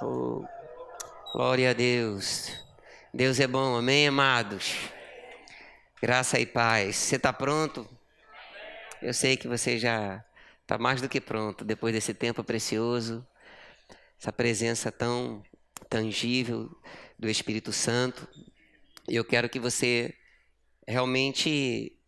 Oh, glória a Deus. Deus é bom, amém, amados? Graça e paz. Você está pronto? Eu sei que você já está mais do que pronto depois desse tempo precioso, essa presença tão tangível do Espírito Santo. Eu quero que você realmente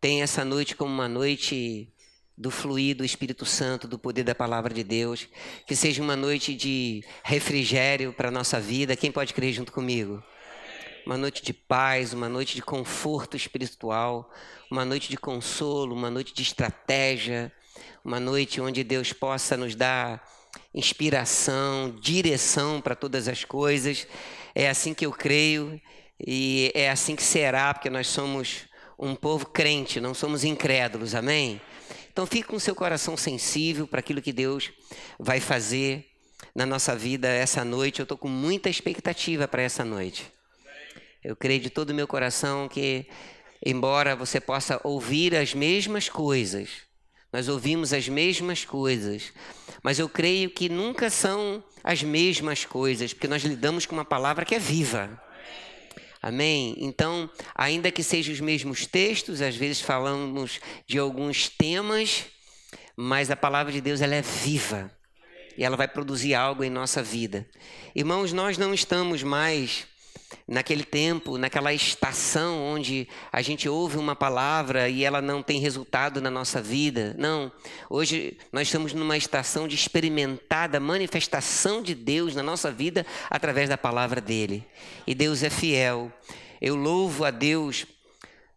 tenha essa noite como uma noite do fluir do Espírito Santo, do poder da palavra de Deus, que seja uma noite de refrigério para a nossa vida. Quem pode crer junto comigo? Uma noite de paz, uma noite de conforto espiritual, uma noite de consolo, uma noite de estratégia, uma noite onde Deus possa nos dar inspiração, direção para todas as coisas. É assim que eu creio e é assim que será, porque nós somos um povo crente, não somos incrédulos, amém? Então fique com seu coração sensível para aquilo que Deus vai fazer na nossa vida essa noite. Eu estou com muita expectativa para essa noite. Eu creio de todo o meu coração que, embora você possa ouvir as mesmas coisas, nós ouvimos as mesmas coisas, mas eu creio que nunca são as mesmas coisas, porque nós lidamos com uma palavra que é viva. Amém? Então, ainda que sejam os mesmos textos, às vezes falamos de alguns temas, mas a palavra de Deus ela é viva e ela vai produzir algo em nossa vida. Irmãos, nós não estamos mais naquele tempo, naquela estação onde a gente ouve uma palavra e ela não tem resultado na nossa vida. Não. Hoje nós estamos numa estação de experimentar a manifestação de Deus na nossa vida através da palavra dele. E Deus é fiel. Eu louvo a Deus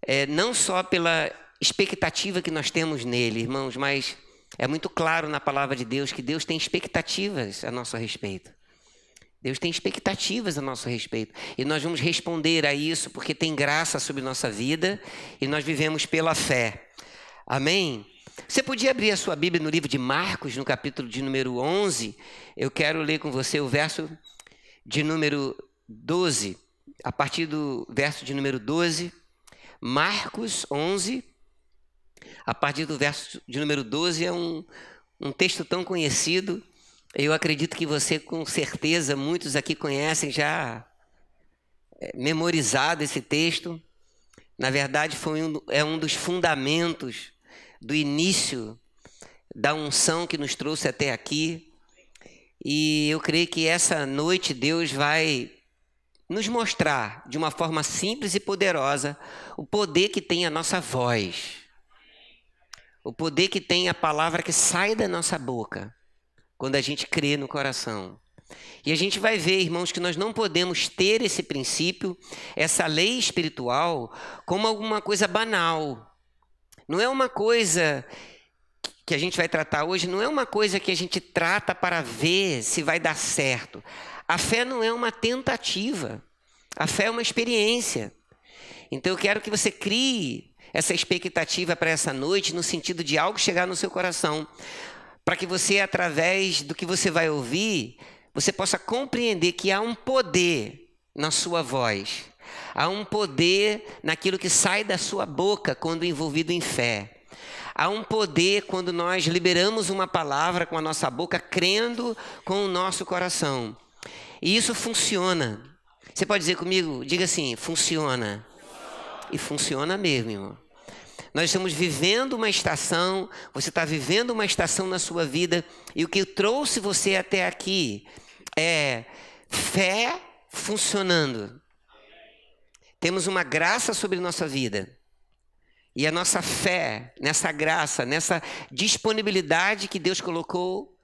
é, não só pela expectativa que nós temos nele, irmãos, mas é muito claro na palavra de Deus que Deus tem expectativas a nosso respeito. Deus tem expectativas a nosso respeito. E nós vamos responder a isso porque tem graça sobre nossa vida e nós vivemos pela fé. Amém? Você podia abrir a sua Bíblia no livro de Marcos, no capítulo de número 11. Eu quero ler com você o verso de número 12. A partir do verso de número 12. Marcos 11. A partir do verso de número 12 é um, um texto tão conhecido eu acredito que você, com certeza, muitos aqui conhecem já é, memorizado esse texto. Na verdade, foi um, é um dos fundamentos do início da unção que nos trouxe até aqui. E eu creio que essa noite Deus vai nos mostrar de uma forma simples e poderosa o poder que tem a nossa voz, o poder que tem a palavra que sai da nossa boca quando a gente crê no coração. E a gente vai ver, irmãos, que nós não podemos ter esse princípio, essa lei espiritual, como alguma coisa banal. Não é uma coisa que a gente vai tratar hoje, não é uma coisa que a gente trata para ver se vai dar certo. A fé não é uma tentativa, a fé é uma experiência. Então eu quero que você crie essa expectativa para essa noite, no sentido de algo chegar no seu coração para que você, através do que você vai ouvir, você possa compreender que há um poder na sua voz, há um poder naquilo que sai da sua boca quando envolvido em fé. Há um poder quando nós liberamos uma palavra com a nossa boca, crendo com o nosso coração. E isso funciona. Você pode dizer comigo? Diga assim: funciona. E funciona mesmo, irmão. Nós estamos vivendo uma estação, você está vivendo uma estação na sua vida, e o que trouxe você até aqui é fé funcionando. Temos uma graça sobre nossa vida. E a nossa fé, nessa graça, nessa disponibilidade que Deus colocou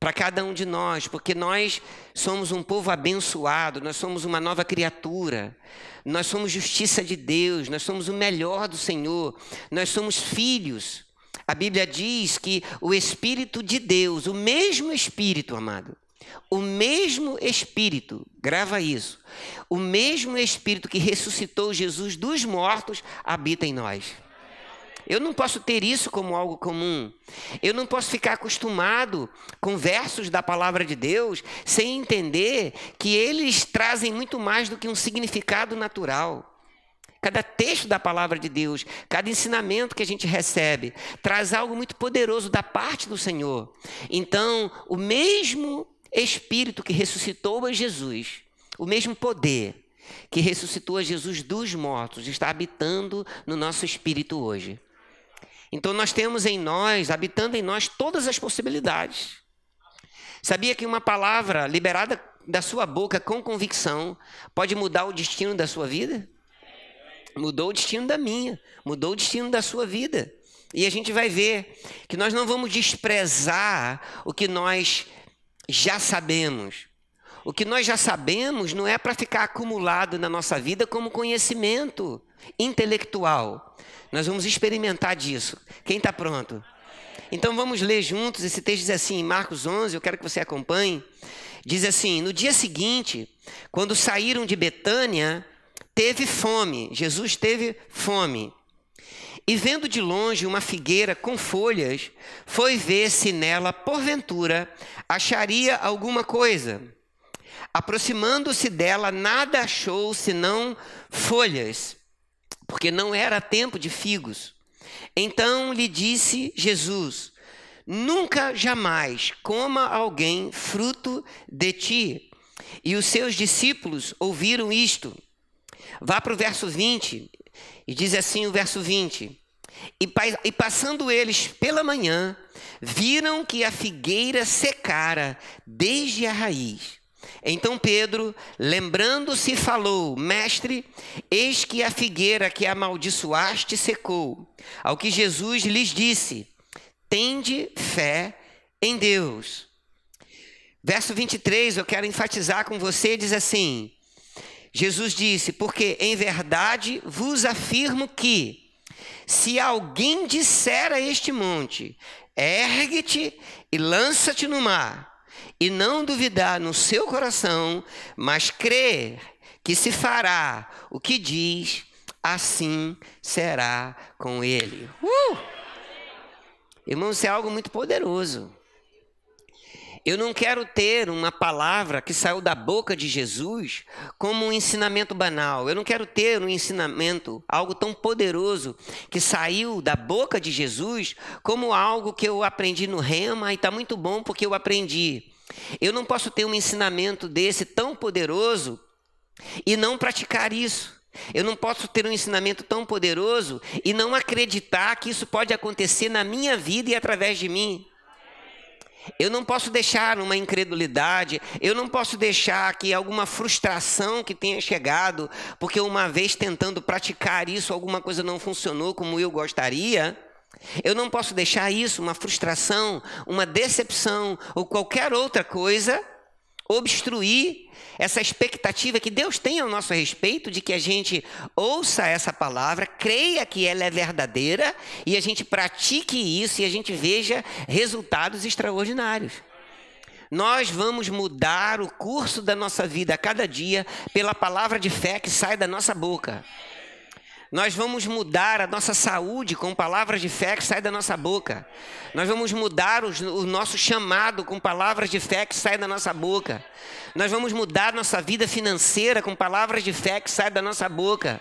para cada um de nós, porque nós somos um povo abençoado, nós somos uma nova criatura, nós somos justiça de Deus, nós somos o melhor do Senhor, nós somos filhos. A Bíblia diz que o Espírito de Deus, o mesmo Espírito, amado, o mesmo Espírito, grava isso, o mesmo Espírito que ressuscitou Jesus dos mortos habita em nós. Eu não posso ter isso como algo comum. Eu não posso ficar acostumado com versos da palavra de Deus sem entender que eles trazem muito mais do que um significado natural. Cada texto da palavra de Deus, cada ensinamento que a gente recebe, traz algo muito poderoso da parte do Senhor. Então, o mesmo Espírito que ressuscitou a Jesus, o mesmo poder que ressuscitou a Jesus dos mortos, está habitando no nosso espírito hoje. Então, nós temos em nós, habitando em nós, todas as possibilidades. Sabia que uma palavra liberada da sua boca com convicção pode mudar o destino da sua vida? Mudou o destino da minha, mudou o destino da sua vida. E a gente vai ver que nós não vamos desprezar o que nós já sabemos. O que nós já sabemos não é para ficar acumulado na nossa vida como conhecimento intelectual. Nós vamos experimentar disso. Quem está pronto? Então vamos ler juntos. Esse texto diz assim, em Marcos 11, eu quero que você acompanhe. Diz assim: No dia seguinte, quando saíram de Betânia, teve fome. Jesus teve fome. E vendo de longe uma figueira com folhas, foi ver se nela, porventura, acharia alguma coisa. Aproximando-se dela, nada achou senão folhas, porque não era tempo de figos. Então lhe disse Jesus: Nunca jamais coma alguém fruto de ti. E os seus discípulos ouviram isto. Vá para o verso 20, e diz assim o verso 20: e, e passando eles pela manhã, viram que a figueira secara desde a raiz. Então Pedro, lembrando-se, falou: Mestre, eis que a figueira que amaldiçoaste secou. Ao que Jesus lhes disse: Tende fé em Deus. Verso 23, eu quero enfatizar com você, diz assim: Jesus disse: Porque em verdade vos afirmo que, se alguém disser a este monte, ergue-te e lança-te no mar, e não duvidar no seu coração, mas crer que se fará o que diz, assim será com ele. Uh! Irmãos, isso é algo muito poderoso. Eu não quero ter uma palavra que saiu da boca de Jesus como um ensinamento banal. Eu não quero ter um ensinamento, algo tão poderoso que saiu da boca de Jesus como algo que eu aprendi no rema e está muito bom porque eu aprendi. Eu não posso ter um ensinamento desse tão poderoso e não praticar isso. Eu não posso ter um ensinamento tão poderoso e não acreditar que isso pode acontecer na minha vida e através de mim. Eu não posso deixar uma incredulidade, eu não posso deixar que alguma frustração que tenha chegado, porque uma vez tentando praticar isso, alguma coisa não funcionou como eu gostaria. Eu não posso deixar isso, uma frustração, uma decepção ou qualquer outra coisa, obstruir essa expectativa que Deus tem ao nosso respeito de que a gente ouça essa palavra, creia que ela é verdadeira e a gente pratique isso e a gente veja resultados extraordinários. Nós vamos mudar o curso da nossa vida a cada dia pela palavra de fé que sai da nossa boca. Nós vamos mudar a nossa saúde com palavras de fé que saem da nossa boca. Nós vamos mudar os, o nosso chamado com palavras de fé que saem da nossa boca. Nós vamos mudar nossa vida financeira com palavras de fé que saem da nossa boca.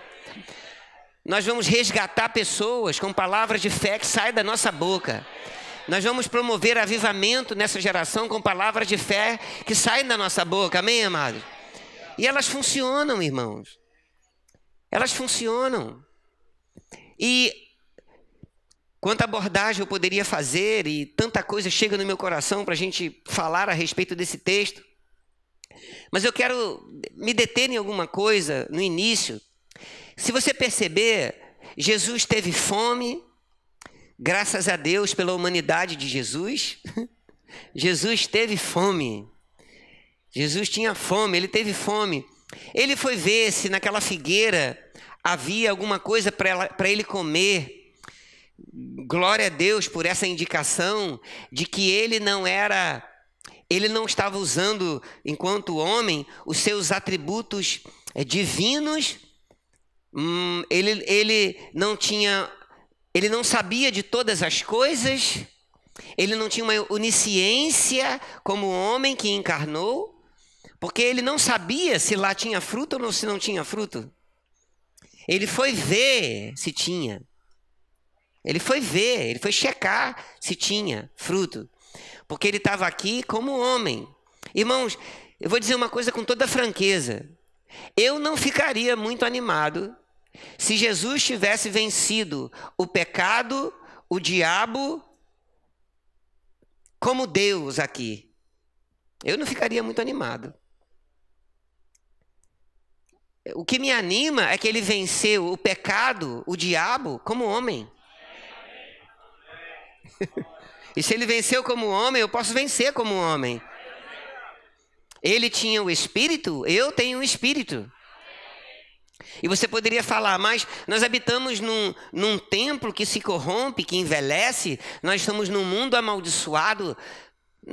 Nós vamos resgatar pessoas com palavras de fé que saem da nossa boca. Nós vamos promover avivamento nessa geração com palavras de fé que saem da nossa boca. Amém, amados? E elas funcionam, irmãos. Elas funcionam. E quanta abordagem eu poderia fazer, e tanta coisa chega no meu coração para a gente falar a respeito desse texto. Mas eu quero me deter em alguma coisa no início. Se você perceber, Jesus teve fome, graças a Deus pela humanidade de Jesus. Jesus teve fome. Jesus tinha fome, ele teve fome. Ele foi ver se naquela figueira havia alguma coisa para ele comer. Glória a Deus por essa indicação de que ele não era, ele não estava usando, enquanto homem, os seus atributos eh, divinos. Hum, ele, ele não tinha, ele não sabia de todas as coisas. Ele não tinha uma onisciência como homem que encarnou. Porque ele não sabia se lá tinha fruto ou se não tinha fruto. Ele foi ver se tinha. Ele foi ver, ele foi checar se tinha fruto. Porque ele estava aqui como homem. Irmãos, eu vou dizer uma coisa com toda franqueza. Eu não ficaria muito animado se Jesus tivesse vencido o pecado, o diabo, como Deus aqui. Eu não ficaria muito animado. O que me anima é que ele venceu o pecado, o diabo, como homem. e se ele venceu como homem, eu posso vencer como homem. Ele tinha o espírito, eu tenho o espírito. E você poderia falar, mas nós habitamos num, num templo que se corrompe, que envelhece, nós estamos num mundo amaldiçoado.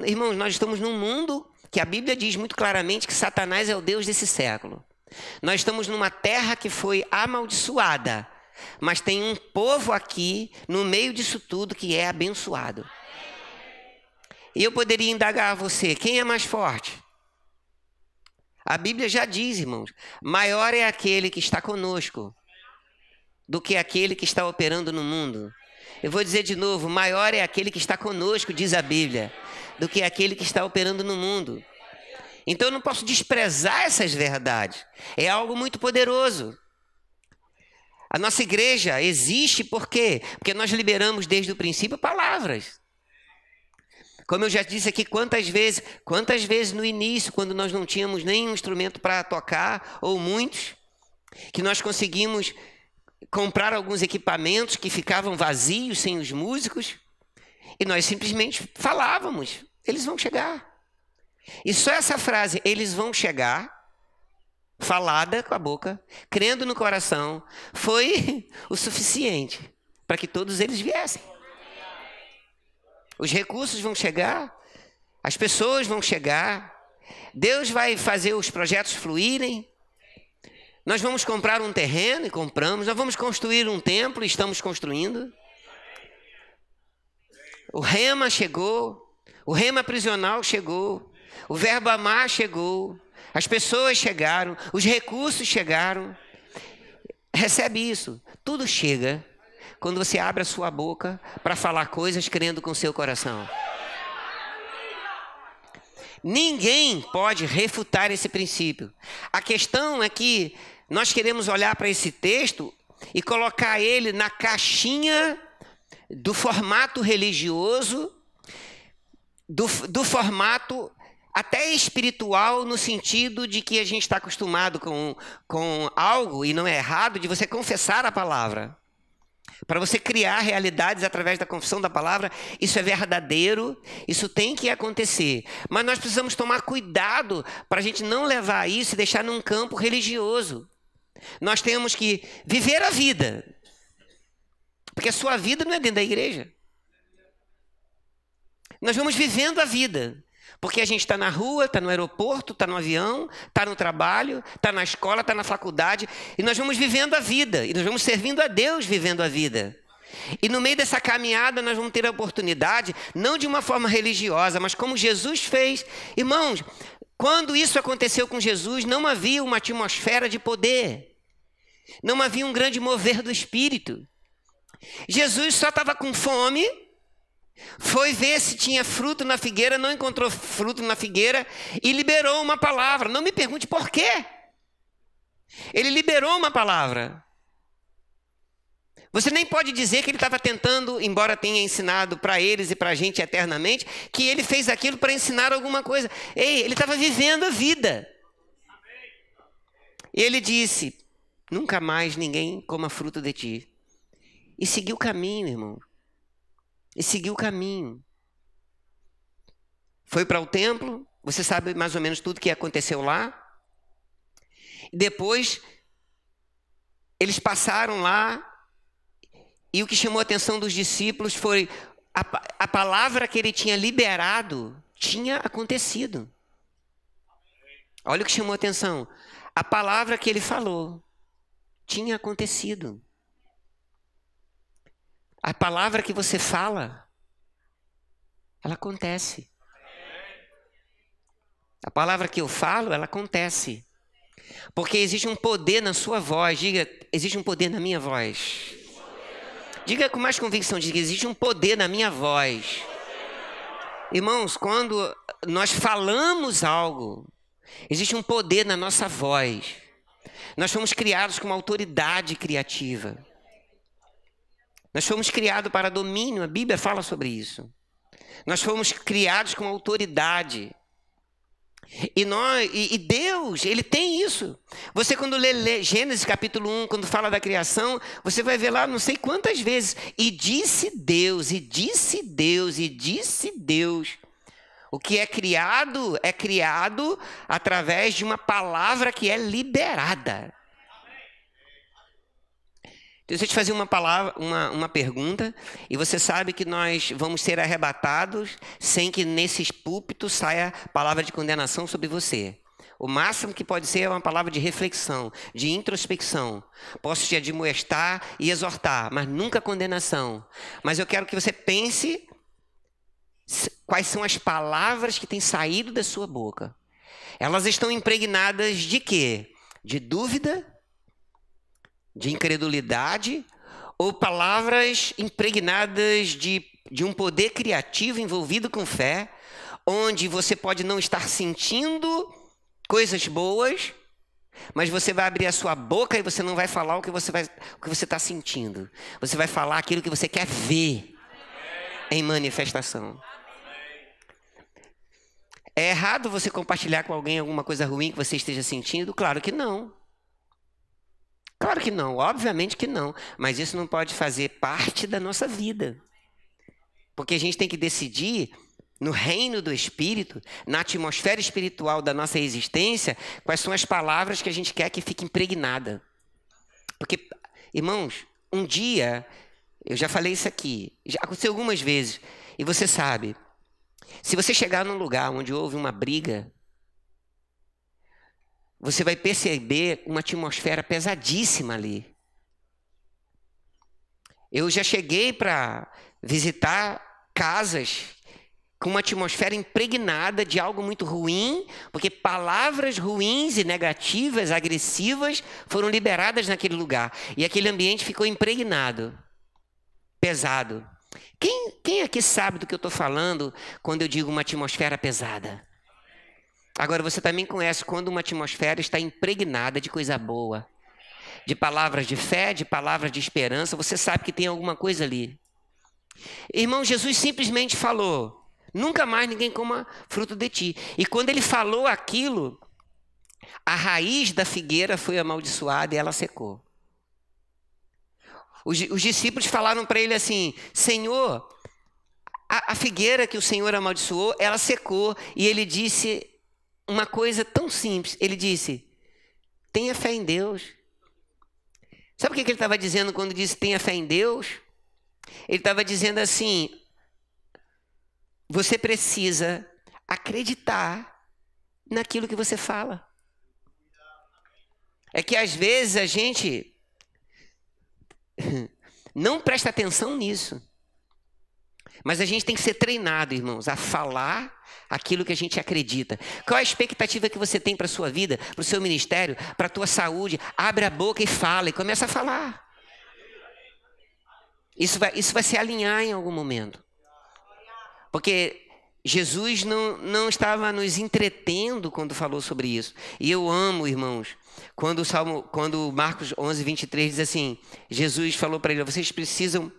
Irmãos, nós estamos num mundo que a Bíblia diz muito claramente que Satanás é o Deus desse século. Nós estamos numa terra que foi amaldiçoada, mas tem um povo aqui no meio disso tudo que é abençoado. E eu poderia indagar a você: quem é mais forte? A Bíblia já diz, irmãos: maior é aquele que está conosco do que aquele que está operando no mundo. Eu vou dizer de novo: maior é aquele que está conosco, diz a Bíblia, do que aquele que está operando no mundo. Então eu não posso desprezar essas verdades. É algo muito poderoso. A nossa igreja existe por quê? Porque nós liberamos desde o princípio palavras. Como eu já disse aqui quantas vezes, quantas vezes no início, quando nós não tínhamos nenhum instrumento para tocar, ou muitos, que nós conseguimos comprar alguns equipamentos que ficavam vazios sem os músicos, e nós simplesmente falávamos: eles vão chegar. E só essa frase, eles vão chegar, falada com a boca, crendo no coração, foi o suficiente para que todos eles viessem. Os recursos vão chegar, as pessoas vão chegar, Deus vai fazer os projetos fluírem. Nós vamos comprar um terreno e compramos, nós vamos construir um templo e estamos construindo. O rema chegou, o rema prisional chegou. O verbo amar chegou, as pessoas chegaram, os recursos chegaram. Recebe isso. Tudo chega quando você abre a sua boca para falar coisas crendo com seu coração. Ninguém pode refutar esse princípio. A questão é que nós queremos olhar para esse texto e colocar ele na caixinha do formato religioso, do, do formato até espiritual no sentido de que a gente está acostumado com, com algo, e não é errado, de você confessar a palavra. Para você criar realidades através da confissão da palavra, isso é verdadeiro, isso tem que acontecer. Mas nós precisamos tomar cuidado para a gente não levar isso e deixar num campo religioso. Nós temos que viver a vida, porque a sua vida não é dentro da igreja. Nós vamos vivendo a vida. Porque a gente está na rua, está no aeroporto, está no avião, está no trabalho, está na escola, está na faculdade, e nós vamos vivendo a vida, e nós vamos servindo a Deus vivendo a vida. E no meio dessa caminhada nós vamos ter a oportunidade, não de uma forma religiosa, mas como Jesus fez. Irmãos, quando isso aconteceu com Jesus, não havia uma atmosfera de poder, não havia um grande mover do espírito. Jesus só estava com fome foi ver se tinha fruto na figueira, não encontrou fruto na figueira e liberou uma palavra. Não me pergunte por quê. Ele liberou uma palavra. Você nem pode dizer que ele estava tentando, embora tenha ensinado para eles e para a gente eternamente, que ele fez aquilo para ensinar alguma coisa. Ei, ele estava vivendo a vida. E ele disse: Nunca mais ninguém coma fruto de ti. E seguiu o caminho, irmão e seguiu o caminho. Foi para o templo, você sabe mais ou menos tudo que aconteceu lá. Depois, eles passaram lá, e o que chamou a atenção dos discípulos foi a, a palavra que ele tinha liberado tinha acontecido. Olha o que chamou a atenção. A palavra que ele falou tinha acontecido. A palavra que você fala, ela acontece. A palavra que eu falo, ela acontece. Porque existe um poder na sua voz. Diga, existe um poder na minha voz. Diga com mais convicção, diga, existe um poder na minha voz. Irmãos, quando nós falamos algo, existe um poder na nossa voz. Nós fomos criados com uma autoridade criativa. Nós fomos criados para domínio, a Bíblia fala sobre isso. Nós fomos criados com autoridade. E, nós, e, e, Deus, Ele tem isso. Você, quando lê, lê, Gênesis capítulo 1, quando fala da criação, você vai ver lá não sei quantas vezes. E disse Deus, e disse Deus, e disse Deus. O que é criado é criado através de uma palavra que é liberada. Deixa eu te fazer uma, palavra, uma, uma pergunta, e você sabe que nós vamos ser arrebatados sem que nesses púlpitos saia palavra de condenação sobre você. O máximo que pode ser é uma palavra de reflexão, de introspecção. Posso te admoestar e exortar, mas nunca condenação. Mas eu quero que você pense quais são as palavras que têm saído da sua boca. Elas estão impregnadas de quê? De dúvida, de incredulidade ou palavras impregnadas de, de um poder criativo envolvido com fé, onde você pode não estar sentindo coisas boas, mas você vai abrir a sua boca e você não vai falar o que você está sentindo. Você vai falar aquilo que você quer ver em manifestação. É errado você compartilhar com alguém alguma coisa ruim que você esteja sentindo? Claro que não. Claro que não, obviamente que não. Mas isso não pode fazer parte da nossa vida. Porque a gente tem que decidir no reino do Espírito, na atmosfera espiritual da nossa existência, quais são as palavras que a gente quer que fique impregnada. Porque, irmãos, um dia, eu já falei isso aqui, já aconteceu algumas vezes, e você sabe, se você chegar num lugar onde houve uma briga, você vai perceber uma atmosfera pesadíssima ali. Eu já cheguei para visitar casas com uma atmosfera impregnada de algo muito ruim, porque palavras ruins e negativas, agressivas, foram liberadas naquele lugar. E aquele ambiente ficou impregnado, pesado. Quem, quem aqui sabe do que eu estou falando quando eu digo uma atmosfera pesada? Agora, você também conhece quando uma atmosfera está impregnada de coisa boa, de palavras de fé, de palavras de esperança, você sabe que tem alguma coisa ali. Irmão, Jesus simplesmente falou: nunca mais ninguém coma fruto de ti. E quando ele falou aquilo, a raiz da figueira foi amaldiçoada e ela secou. Os, os discípulos falaram para ele assim: Senhor, a, a figueira que o Senhor amaldiçoou, ela secou. E ele disse uma coisa tão simples. Ele disse: tenha fé em Deus. Sabe o que ele estava dizendo quando disse tenha fé em Deus? Ele estava dizendo assim: você precisa acreditar naquilo que você fala. É que às vezes a gente não presta atenção nisso. Mas a gente tem que ser treinado, irmãos, a falar aquilo que a gente acredita. Qual a expectativa que você tem para a sua vida, para o seu ministério, para a tua saúde? Abre a boca e fala, e começa a falar. Isso vai, isso vai se alinhar em algum momento. Porque Jesus não, não estava nos entretendo quando falou sobre isso. E eu amo, irmãos, quando o Salmo, quando Marcos 11, 23 diz assim: Jesus falou para ele, vocês precisam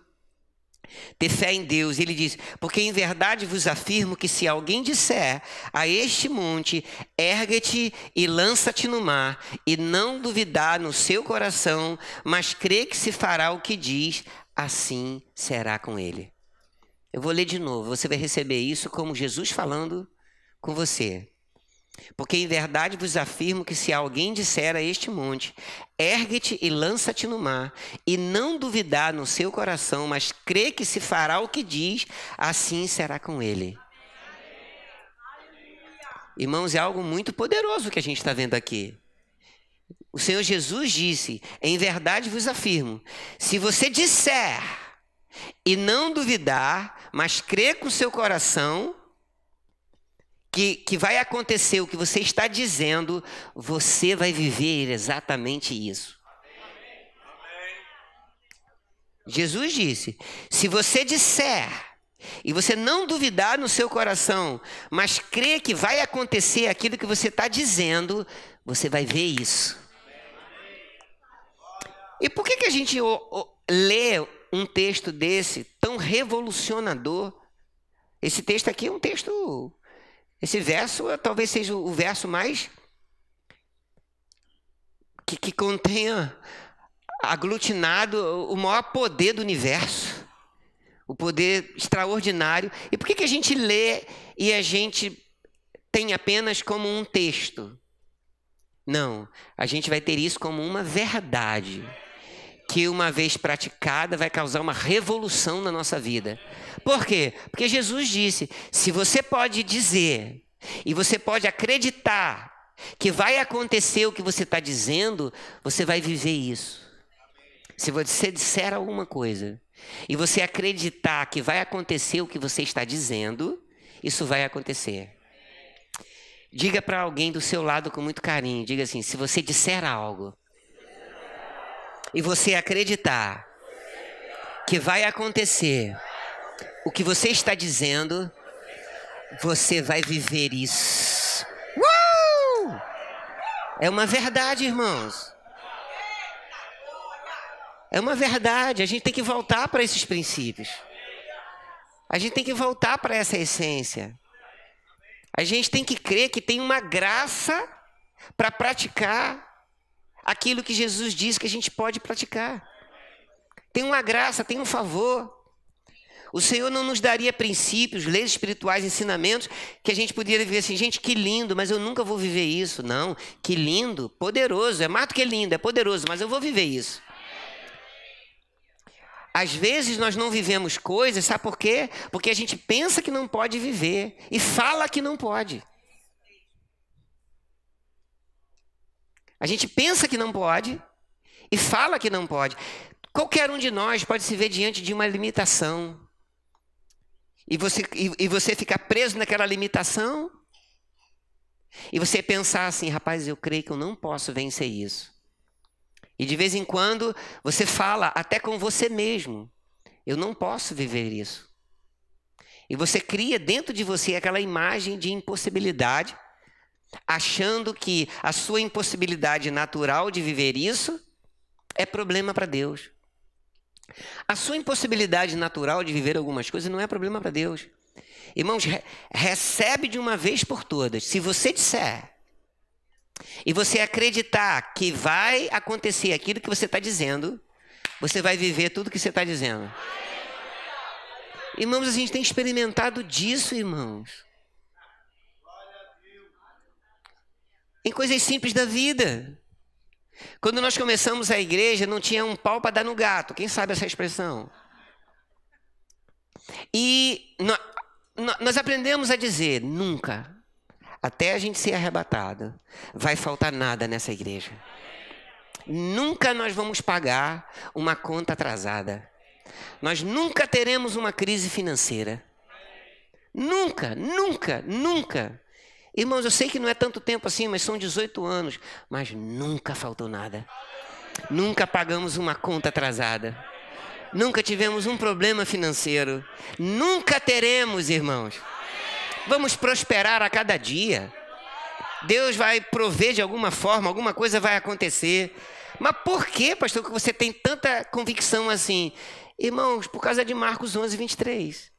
ter fé em Deus. Ele diz: Porque em verdade vos afirmo que se alguém disser a este monte, ergue-te e lança-te no mar, e não duvidar no seu coração, mas crê que se fará o que diz, assim será com ele. Eu vou ler de novo, você vai receber isso como Jesus falando com você. Porque em verdade vos afirmo que se alguém disser a este monte, ergue-te e lança-te no mar, e não duvidar no seu coração, mas crê que se fará o que diz, assim será com ele. Irmãos, é algo muito poderoso que a gente está vendo aqui. O Senhor Jesus disse: Em verdade vos afirmo, se você disser e não duvidar, mas crer com o seu coração, que, que vai acontecer o que você está dizendo, você vai viver exatamente isso. Jesus disse: se você disser e você não duvidar no seu coração, mas crer que vai acontecer aquilo que você está dizendo, você vai ver isso. E por que, que a gente lê um texto desse tão revolucionador? Esse texto aqui é um texto. Esse verso talvez seja o verso mais. que, que contenha aglutinado o maior poder do universo. O poder extraordinário. E por que, que a gente lê e a gente tem apenas como um texto? Não, a gente vai ter isso como uma verdade que uma vez praticada vai causar uma revolução na nossa vida. Por quê? Porque Jesus disse: se você pode dizer e você pode acreditar que vai acontecer o que você está dizendo, você vai viver isso. Se você disser alguma coisa e você acreditar que vai acontecer o que você está dizendo, isso vai acontecer. Diga para alguém do seu lado com muito carinho, diga assim: se você disser algo, e você acreditar que vai acontecer o que você está dizendo, você vai viver isso. Uh! É uma verdade, irmãos. É uma verdade. A gente tem que voltar para esses princípios. A gente tem que voltar para essa essência. A gente tem que crer que tem uma graça para praticar aquilo que Jesus diz que a gente pode praticar. Tem uma graça, tem um favor. O Senhor não nos daria princípios, leis espirituais, ensinamentos que a gente poderia viver assim, gente, que lindo, mas eu nunca vou viver isso. Não, que lindo, poderoso, é mais do que lindo, é poderoso, mas eu vou viver isso. Às vezes nós não vivemos coisas, sabe por quê? Porque a gente pensa que não pode viver e fala que não pode. A gente pensa que não pode e fala que não pode. Qualquer um de nós pode se ver diante de uma limitação. E você, e, e você ficar preso naquela limitação. E você pensar assim, rapaz, eu creio que eu não posso vencer isso. E de vez em quando você fala até com você mesmo: eu não posso viver isso. E você cria dentro de você aquela imagem de impossibilidade achando que a sua impossibilidade natural de viver isso é problema para Deus. A sua impossibilidade natural de viver algumas coisas não é problema para Deus. Irmãos, re recebe de uma vez por todas. Se você disser e você acreditar que vai acontecer aquilo que você está dizendo, você vai viver tudo que você está dizendo. Irmãos, a gente tem experimentado disso, irmãos. Em coisas simples da vida. Quando nós começamos a igreja, não tinha um pau para dar no gato. Quem sabe essa expressão? E nós aprendemos a dizer: nunca, até a gente ser arrebatado, vai faltar nada nessa igreja. Nunca nós vamos pagar uma conta atrasada. Nós nunca teremos uma crise financeira. Nunca, nunca, nunca. Irmãos, eu sei que não é tanto tempo assim, mas são 18 anos. Mas nunca faltou nada. Nunca pagamos uma conta atrasada. Nunca tivemos um problema financeiro. Nunca teremos, irmãos. Vamos prosperar a cada dia. Deus vai prover de alguma forma, alguma coisa vai acontecer. Mas por que, pastor, que você tem tanta convicção assim? Irmãos, por causa de Marcos 11, 23.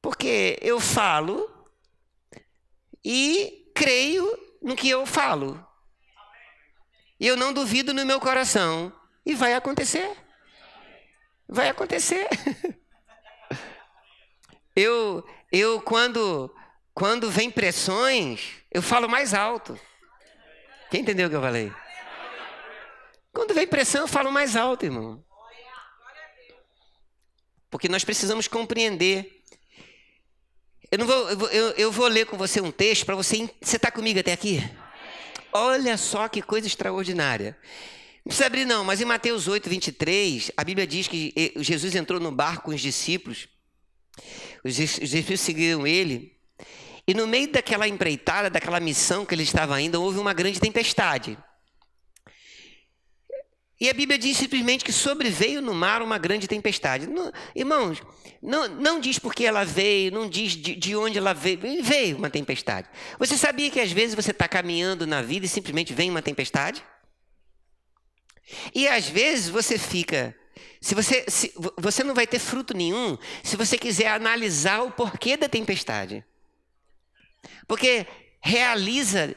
Porque eu falo e creio no que eu falo. E eu não duvido no meu coração. E vai acontecer. Vai acontecer. Eu, eu quando, quando vem pressões, eu falo mais alto. Quem entendeu o que eu falei? Quando vem pressão, eu falo mais alto, irmão. Porque nós precisamos compreender eu, não vou, eu, vou, eu, vou ler com você um texto para você. Você está comigo até aqui? Olha só que coisa extraordinária. Não precisa abrir, não, mas em Mateus 8, 23, a Bíblia diz que Jesus entrou no barco com os discípulos Os discípulos seguiram ele. E no meio daquela empreitada, daquela missão que ele estava indo, houve uma grande tempestade. E a Bíblia diz simplesmente que sobreveio no mar uma grande tempestade. Não, irmãos, não, não diz porque ela veio, não diz de, de onde ela veio. Veio uma tempestade. Você sabia que às vezes você está caminhando na vida e simplesmente vem uma tempestade? E às vezes você fica. Se você, se, você não vai ter fruto nenhum se você quiser analisar o porquê da tempestade. Porque realiza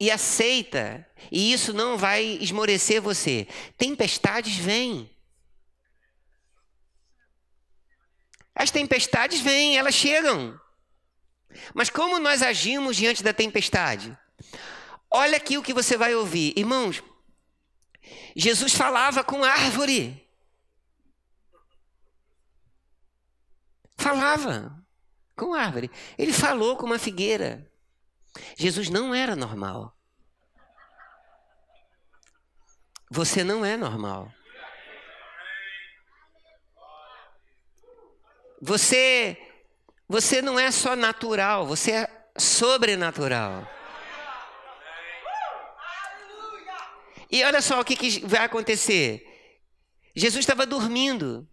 e aceita, e isso não vai esmorecer você. Tempestades vêm. As tempestades vêm, elas chegam. Mas como nós agimos diante da tempestade? Olha aqui o que você vai ouvir. Irmãos, Jesus falava com árvore. Falava com árvore. Ele falou com uma figueira. Jesus não era normal. Você não é normal. Você você não é só natural, você é sobrenatural. E olha só o que, que vai acontecer. Jesus estava dormindo.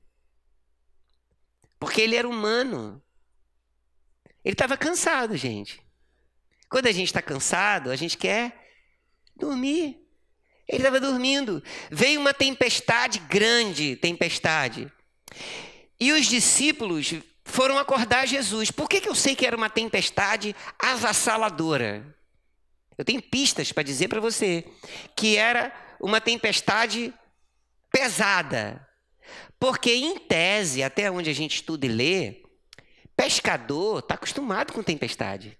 Porque ele era humano. Ele estava cansado, gente. Quando a gente está cansado, a gente quer dormir. Ele estava dormindo. Veio uma tempestade grande, tempestade. E os discípulos foram acordar Jesus. Por que, que eu sei que era uma tempestade avassaladora? Eu tenho pistas para dizer para você que era uma tempestade pesada. Porque, em tese, até onde a gente estuda e lê, pescador está acostumado com tempestade.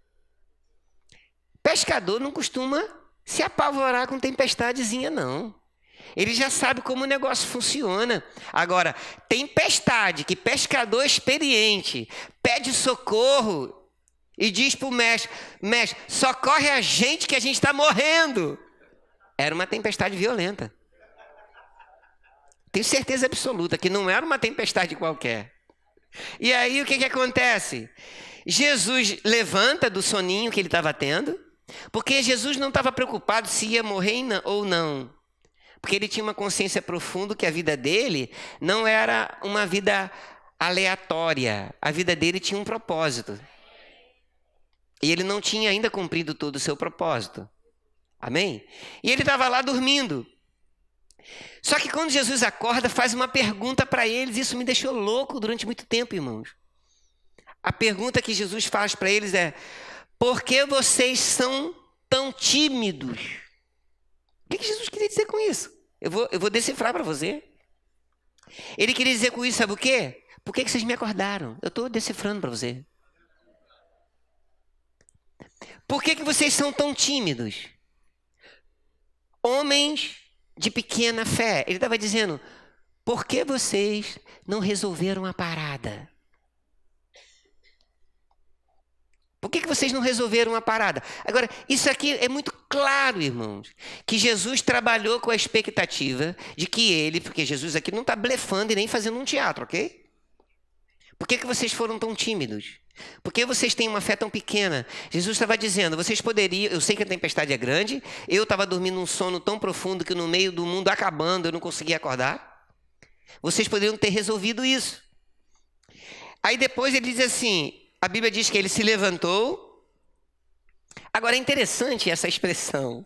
Pescador não costuma se apavorar com tempestadezinha, não. Ele já sabe como o negócio funciona. Agora, tempestade que pescador experiente pede socorro e diz para o mestre: Mestre, socorre a gente que a gente está morrendo. Era uma tempestade violenta. Tenho certeza absoluta que não era uma tempestade qualquer. E aí o que, que acontece? Jesus levanta do soninho que ele estava tendo porque Jesus não estava preocupado se ia morrer ou não. Porque ele tinha uma consciência profunda que a vida dele não era uma vida aleatória. A vida dele tinha um propósito. E ele não tinha ainda cumprido todo o seu propósito. Amém? E ele estava lá dormindo. Só que quando Jesus acorda, faz uma pergunta para eles. Isso me deixou louco durante muito tempo, irmãos. A pergunta que Jesus faz para eles é: por que vocês são tão tímidos? O que Jesus queria dizer com isso? Eu vou, eu vou decifrar para você. Ele queria dizer com isso, sabe o quê? Por que, que vocês me acordaram? Eu estou decifrando para você. Por que, que vocês são tão tímidos? Homens de pequena fé. Ele estava dizendo: por que vocês não resolveram a parada? Por que, que vocês não resolveram a parada? Agora, isso aqui é muito claro, irmãos, que Jesus trabalhou com a expectativa de que ele, porque Jesus aqui não está blefando e nem fazendo um teatro, ok? Por que, que vocês foram tão tímidos? Por que vocês têm uma fé tão pequena? Jesus estava dizendo: vocês poderiam. Eu sei que a tempestade é grande, eu estava dormindo um sono tão profundo que no meio do mundo acabando eu não conseguia acordar. Vocês poderiam ter resolvido isso. Aí depois ele diz assim: a Bíblia diz que ele se levantou. Agora é interessante essa expressão.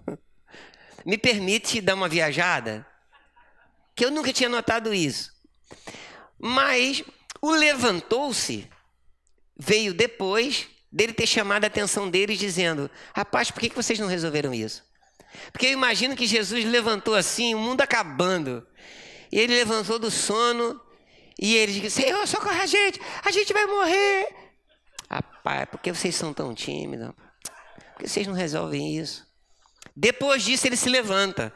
Me permite dar uma viajada? Que eu nunca tinha notado isso. Mas o levantou-se veio depois dele ter chamado a atenção deles, dizendo: Rapaz, por que vocês não resolveram isso? Porque eu imagino que Jesus levantou assim, o mundo acabando. E ele levantou do sono e ele disse: Senhor, socorre a gente, a gente vai morrer. Rapaz, por que vocês são tão tímidos? Por que vocês não resolvem isso? Depois disso, ele se levanta.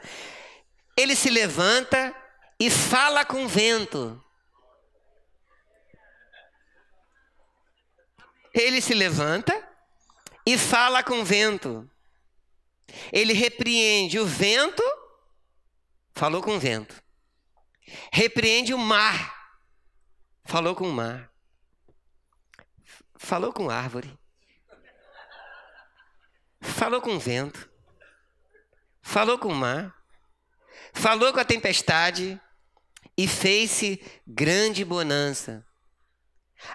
Ele se levanta e fala com o vento. Ele se levanta e fala com o vento. Ele repreende o vento, falou com o vento. Repreende o mar, falou com o mar. Falou com árvore, falou com vento, falou com mar, falou com a tempestade e fez-se grande bonança.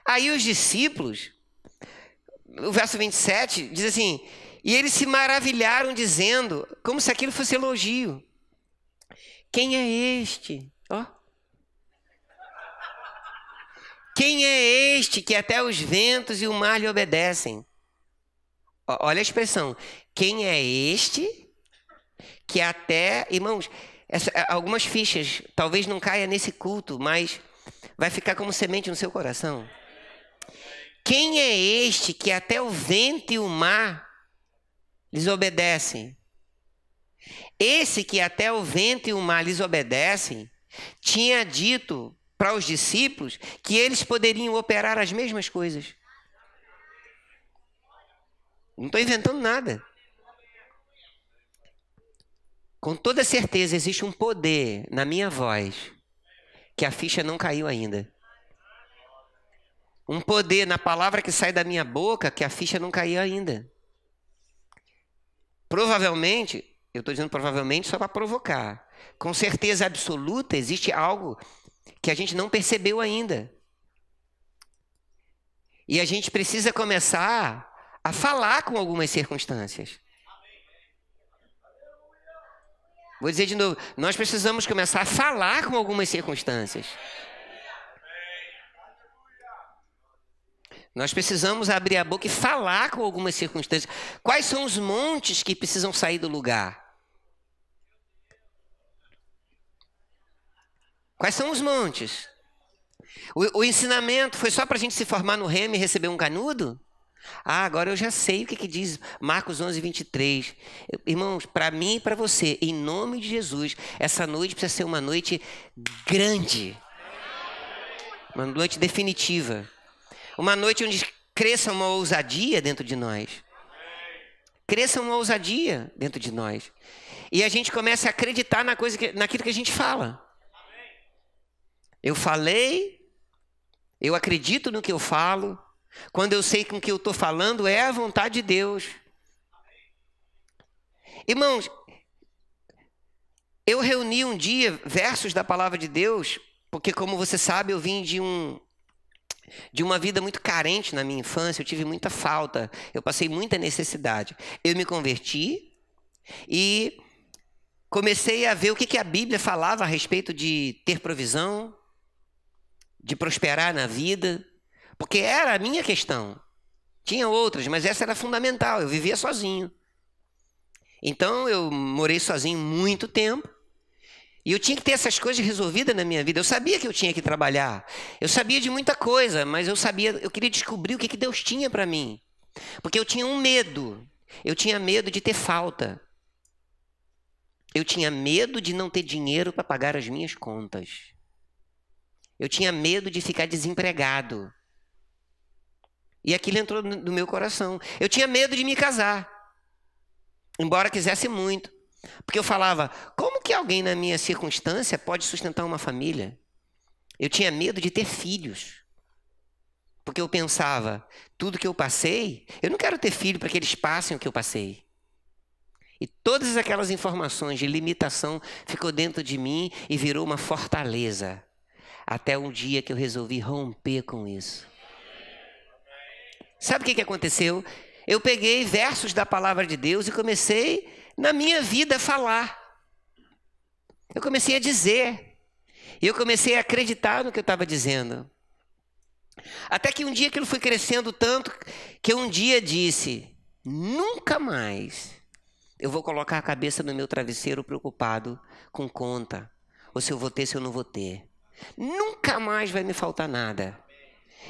Aí os discípulos, o verso 27 diz assim: E eles se maravilharam, dizendo, como se aquilo fosse elogio: Quem é este? Ó. Quem é este que até os ventos e o mar lhe obedecem? Olha a expressão. Quem é este que até. Irmãos, essa, algumas fichas talvez não caia nesse culto, mas vai ficar como semente no seu coração. Quem é este que até o vento e o mar lhes obedecem? Esse que até o vento e o mar lhes obedecem, tinha dito para os discípulos que eles poderiam operar as mesmas coisas. Não estou inventando nada. Com toda certeza existe um poder na minha voz que a ficha não caiu ainda. Um poder na palavra que sai da minha boca que a ficha não caiu ainda. Provavelmente, eu estou dizendo provavelmente só para provocar. Com certeza absoluta existe algo que a gente não percebeu ainda. E a gente precisa começar a falar com algumas circunstâncias. Vou dizer de novo, nós precisamos começar a falar com algumas circunstâncias. Nós precisamos abrir a boca e falar com algumas circunstâncias. Quais são os montes que precisam sair do lugar? Quais são os montes? O, o ensinamento foi só para a gente se formar no remo e receber um canudo? Ah, agora eu já sei o que, que diz Marcos 11, 23. Irmãos, para mim e para você, em nome de Jesus, essa noite precisa ser uma noite grande. Uma noite definitiva. Uma noite onde cresça uma ousadia dentro de nós. Cresça uma ousadia dentro de nós. E a gente começa a acreditar na coisa que, naquilo que a gente fala. Eu falei, eu acredito no que eu falo, quando eu sei que o que eu estou falando é a vontade de Deus. Irmãos, eu reuni um dia versos da palavra de Deus, porque como você sabe, eu vim de um de uma vida muito carente na minha infância, eu tive muita falta, eu passei muita necessidade. Eu me converti e comecei a ver o que, que a Bíblia falava a respeito de ter provisão, de prosperar na vida, porque era a minha questão. Tinha outras, mas essa era fundamental. Eu vivia sozinho. Então eu morei sozinho muito tempo. E eu tinha que ter essas coisas resolvidas na minha vida. Eu sabia que eu tinha que trabalhar. Eu sabia de muita coisa, mas eu sabia, eu queria descobrir o que, que Deus tinha para mim. Porque eu tinha um medo. Eu tinha medo de ter falta. Eu tinha medo de não ter dinheiro para pagar as minhas contas. Eu tinha medo de ficar desempregado. E aquilo entrou no meu coração. Eu tinha medo de me casar, embora quisesse muito. Porque eu falava, como que alguém na minha circunstância pode sustentar uma família? Eu tinha medo de ter filhos. Porque eu pensava, tudo que eu passei, eu não quero ter filho para que eles passem o que eu passei. E todas aquelas informações de limitação ficou dentro de mim e virou uma fortaleza. Até um dia que eu resolvi romper com isso. Sabe o que, que aconteceu? Eu peguei versos da palavra de Deus e comecei, na minha vida, a falar. Eu comecei a dizer. E eu comecei a acreditar no que eu estava dizendo. Até que um dia aquilo foi crescendo tanto que um dia disse: nunca mais eu vou colocar a cabeça no meu travesseiro preocupado com conta, ou se eu vou ter, se eu não vou ter. Nunca mais vai me faltar nada.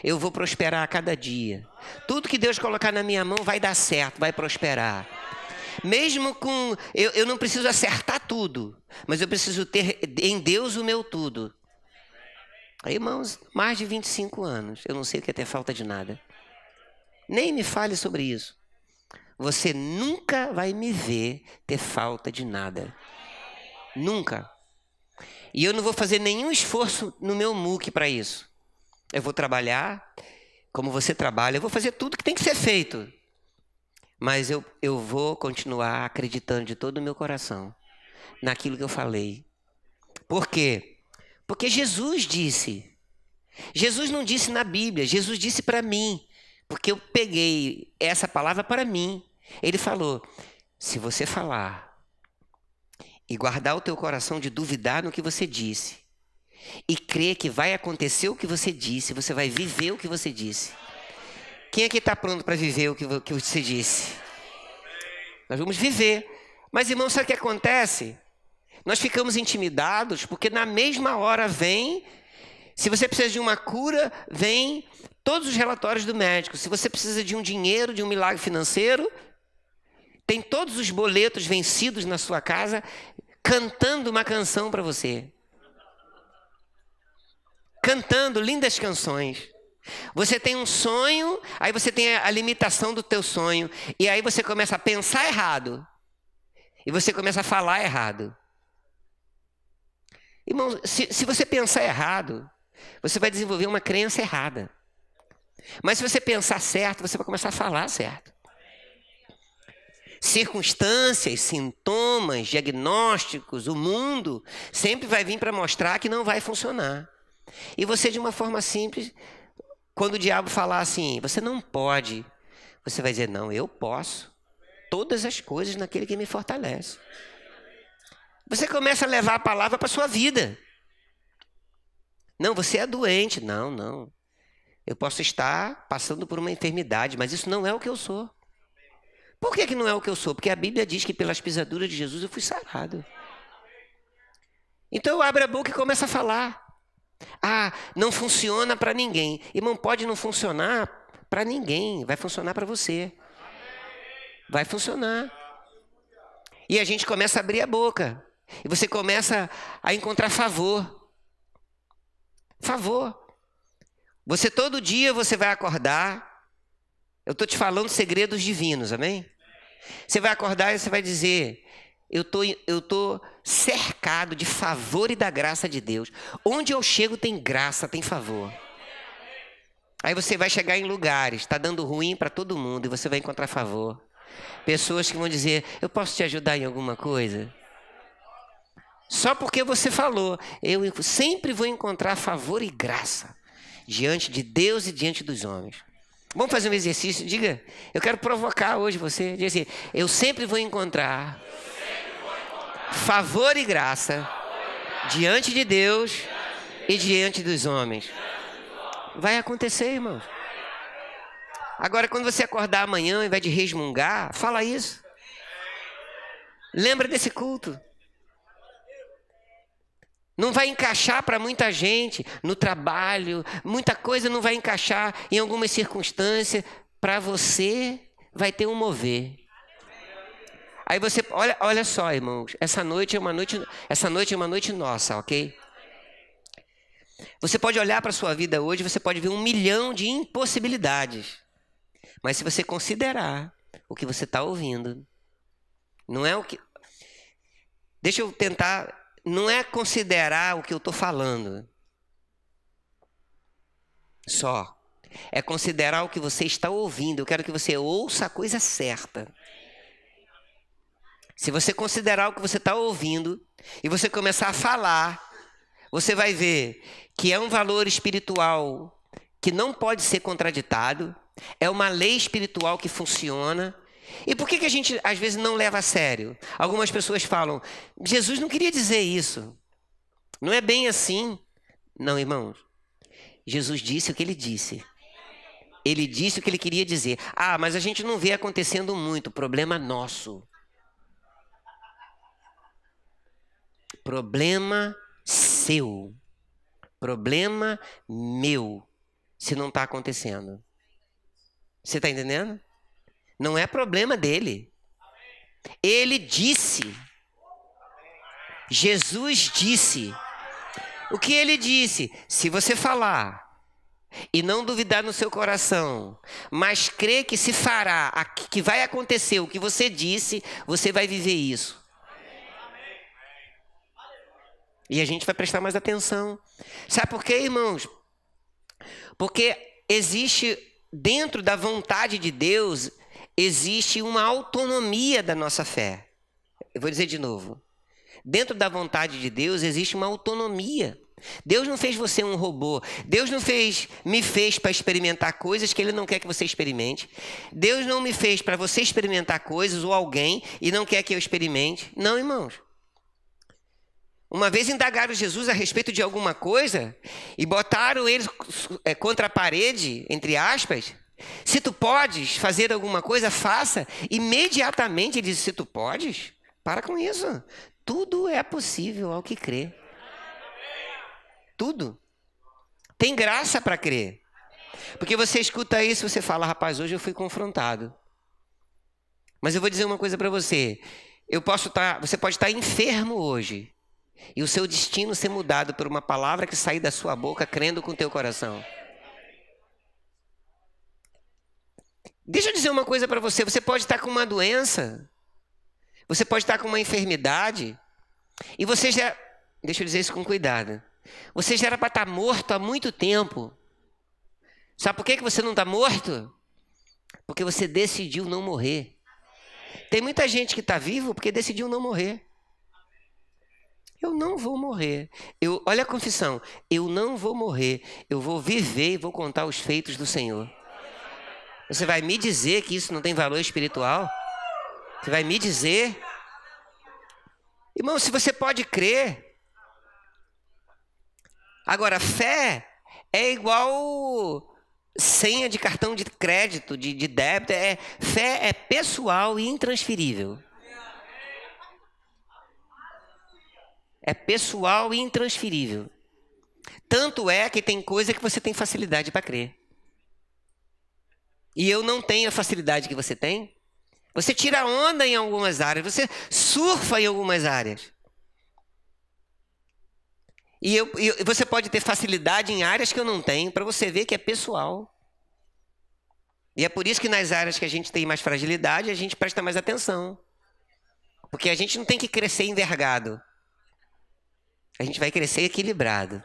Eu vou prosperar a cada dia. Tudo que Deus colocar na minha mão vai dar certo, vai prosperar. Mesmo com. Eu, eu não preciso acertar tudo, mas eu preciso ter em Deus o meu tudo. Irmãos, mais de 25 anos, eu não sei o que é ter falta de nada. Nem me fale sobre isso. Você nunca vai me ver ter falta de nada. Nunca. E eu não vou fazer nenhum esforço no meu MOOC para isso. Eu vou trabalhar, como você trabalha, eu vou fazer tudo que tem que ser feito. Mas eu, eu vou continuar acreditando de todo o meu coração naquilo que eu falei. Por quê? Porque Jesus disse. Jesus não disse na Bíblia, Jesus disse para mim. Porque eu peguei essa palavra para mim. Ele falou: se você falar e guardar o teu coração de duvidar no que você disse, e crer que vai acontecer o que você disse, você vai viver o que você disse. Quem aqui está pronto para viver o que, que você disse? Nós vamos viver. Mas, irmão, sabe o que acontece? Nós ficamos intimidados porque na mesma hora vem. Se você precisa de uma cura, vem todos os relatórios do médico. Se você precisa de um dinheiro, de um milagre financeiro, tem todos os boletos vencidos na sua casa cantando uma canção para você. Cantando lindas canções. Você tem um sonho, aí você tem a limitação do teu sonho, e aí você começa a pensar errado. E você começa a falar errado. Irmão, se, se você pensar errado, você vai desenvolver uma crença errada. Mas se você pensar certo, você vai começar a falar certo. Circunstâncias, sintomas, diagnósticos, o mundo sempre vai vir para mostrar que não vai funcionar. E você, de uma forma simples, quando o diabo falar assim, você não pode, você vai dizer, não, eu posso. Todas as coisas naquele que me fortalece. Você começa a levar a palavra para a sua vida. Não, você é doente. Não, não. Eu posso estar passando por uma enfermidade, mas isso não é o que eu sou. Por que, que não é o que eu sou? Porque a Bíblia diz que pelas pisaduras de Jesus eu fui sarado. Então eu abro a boca e começo a falar. Ah, não funciona para ninguém. Irmão, pode não funcionar para ninguém, vai funcionar para você. Vai funcionar. E a gente começa a abrir a boca. E você começa a encontrar favor. Favor. Você todo dia você vai acordar. Eu estou te falando segredos divinos, amém? Você vai acordar e você vai dizer: eu tô, eu tô cercado de favor e da graça de Deus. Onde eu chego tem graça, tem favor. Aí você vai chegar em lugares, está dando ruim para todo mundo e você vai encontrar favor. Pessoas que vão dizer: Eu posso te ajudar em alguma coisa? Só porque você falou, eu sempre vou encontrar favor e graça diante de Deus e diante dos homens. Vamos fazer um exercício? Diga, eu quero provocar hoje você. Diga assim: Eu sempre vou encontrar favor e graça diante de Deus e diante dos homens. Vai acontecer, irmãos. Agora, quando você acordar amanhã, ao invés de resmungar, fala isso. Lembra desse culto. Não vai encaixar para muita gente no trabalho, muita coisa não vai encaixar em algumas circunstâncias. Para você, vai ter um mover. Aí você, olha, olha só, irmãos, essa noite é uma noite, essa noite é uma noite nossa, ok? Você pode olhar para a sua vida hoje, você pode ver um milhão de impossibilidades. Mas se você considerar o que você está ouvindo, não é o que. Deixa eu tentar. Não é considerar o que eu estou falando. Só. É considerar o que você está ouvindo. Eu quero que você ouça a coisa certa. Se você considerar o que você está ouvindo e você começar a falar, você vai ver que é um valor espiritual que não pode ser contraditado, é uma lei espiritual que funciona. E por que, que a gente às vezes não leva a sério? Algumas pessoas falam: Jesus não queria dizer isso. Não é bem assim. Não, irmãos. Jesus disse o que ele disse. Ele disse o que ele queria dizer. Ah, mas a gente não vê acontecendo muito. Problema nosso. Problema seu. Problema meu. Se não está acontecendo. Você está entendendo? Não é problema dele. Ele disse. Jesus disse. O que ele disse? Se você falar e não duvidar no seu coração, mas crer que se fará, que vai acontecer o que você disse, você vai viver isso. E a gente vai prestar mais atenção. Sabe por quê, irmãos? Porque existe dentro da vontade de Deus, existe uma autonomia da nossa fé. Eu vou dizer de novo. Dentro da vontade de Deus existe uma autonomia. Deus não fez você um robô. Deus não fez, me fez para experimentar coisas que Ele não quer que você experimente. Deus não me fez para você experimentar coisas ou alguém e não quer que eu experimente. Não, irmãos. Uma vez indagaram Jesus a respeito de alguma coisa e botaram ele é, contra a parede, entre aspas. Se tu podes fazer alguma coisa, faça. Imediatamente ele disse: Se tu podes, para com isso. Tudo é possível ao que crê. Tudo. Tem graça para crer. Porque você escuta isso você fala: Rapaz, hoje eu fui confrontado. Mas eu vou dizer uma coisa para você. Eu posso estar, tá, você pode estar tá enfermo hoje e o seu destino ser mudado por uma palavra que sair da sua boca crendo com o teu coração. Deixa eu dizer uma coisa para você: você pode estar com uma doença, você pode estar com uma enfermidade, e você já. Deixa eu dizer isso com cuidado. Você já era para estar morto há muito tempo. Sabe por que você não está morto? Porque você decidiu não morrer. Tem muita gente que está vivo porque decidiu não morrer. Eu não vou morrer. Eu, olha a confissão. Eu não vou morrer. Eu vou viver e vou contar os feitos do Senhor. Você vai me dizer que isso não tem valor espiritual? Você vai me dizer? Irmão, se você pode crer. Agora, fé é igual senha de cartão de crédito, de, de débito. É, fé é pessoal e intransferível. É pessoal e intransferível. Tanto é que tem coisa que você tem facilidade para crer. E eu não tenho a facilidade que você tem. Você tira onda em algumas áreas, você surfa em algumas áreas. E, eu, e você pode ter facilidade em áreas que eu não tenho, para você ver que é pessoal. E é por isso que nas áreas que a gente tem mais fragilidade, a gente presta mais atenção. Porque a gente não tem que crescer envergado. A gente vai crescer equilibrado.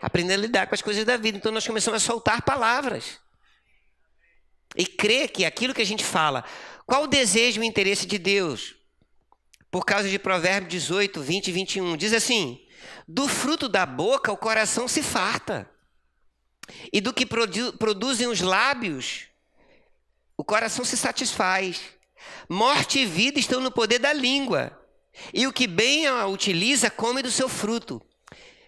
Aprendendo a lidar com as coisas da vida. Então nós começamos a soltar palavras. E crer que aquilo que a gente fala, qual o desejo e o interesse de Deus? Por causa de Provérbios 18, 20 e 21. Diz assim: Do fruto da boca o coração se farta, e do que produ produzem os lábios, o coração se satisfaz. Morte e vida estão no poder da língua, e o que bem a utiliza come do seu fruto.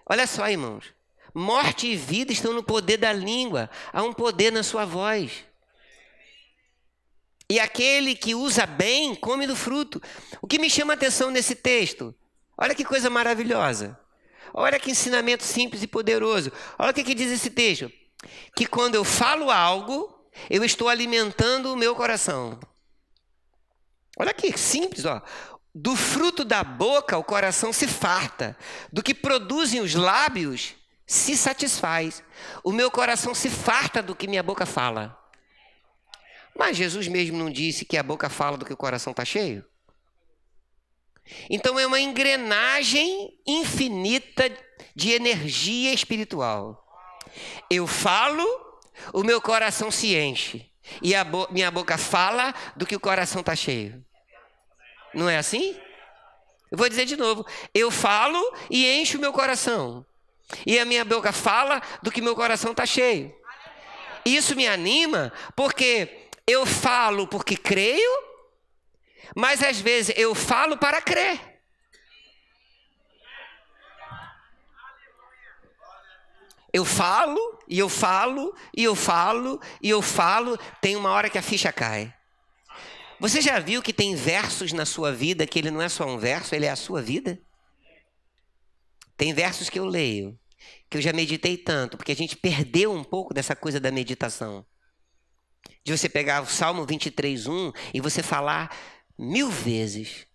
Olha só, irmãos. Morte e vida estão no poder da língua. Há um poder na sua voz. E aquele que usa bem come do fruto. O que me chama a atenção nesse texto? Olha que coisa maravilhosa. Olha que ensinamento simples e poderoso. Olha o que, que diz esse texto: que quando eu falo algo, eu estou alimentando o meu coração. Olha aqui, simples, ó. Do fruto da boca o coração se farta, do que produzem os lábios se satisfaz. O meu coração se farta do que minha boca fala. Mas Jesus mesmo não disse que a boca fala do que o coração está cheio? Então é uma engrenagem infinita de energia espiritual. Eu falo, o meu coração se enche. E a bo minha boca fala do que o coração está cheio. Não é assim? Eu vou dizer de novo. Eu falo e encho o meu coração. E a minha boca fala do que meu coração está cheio. Isso me anima porque eu falo porque creio, mas às vezes eu falo para crer. Eu falo, e eu falo, e eu falo, e eu falo, tem uma hora que a ficha cai. Você já viu que tem versos na sua vida que ele não é só um verso, ele é a sua vida? Tem versos que eu leio, que eu já meditei tanto, porque a gente perdeu um pouco dessa coisa da meditação. De você pegar o Salmo 23, 1 e você falar mil vezes: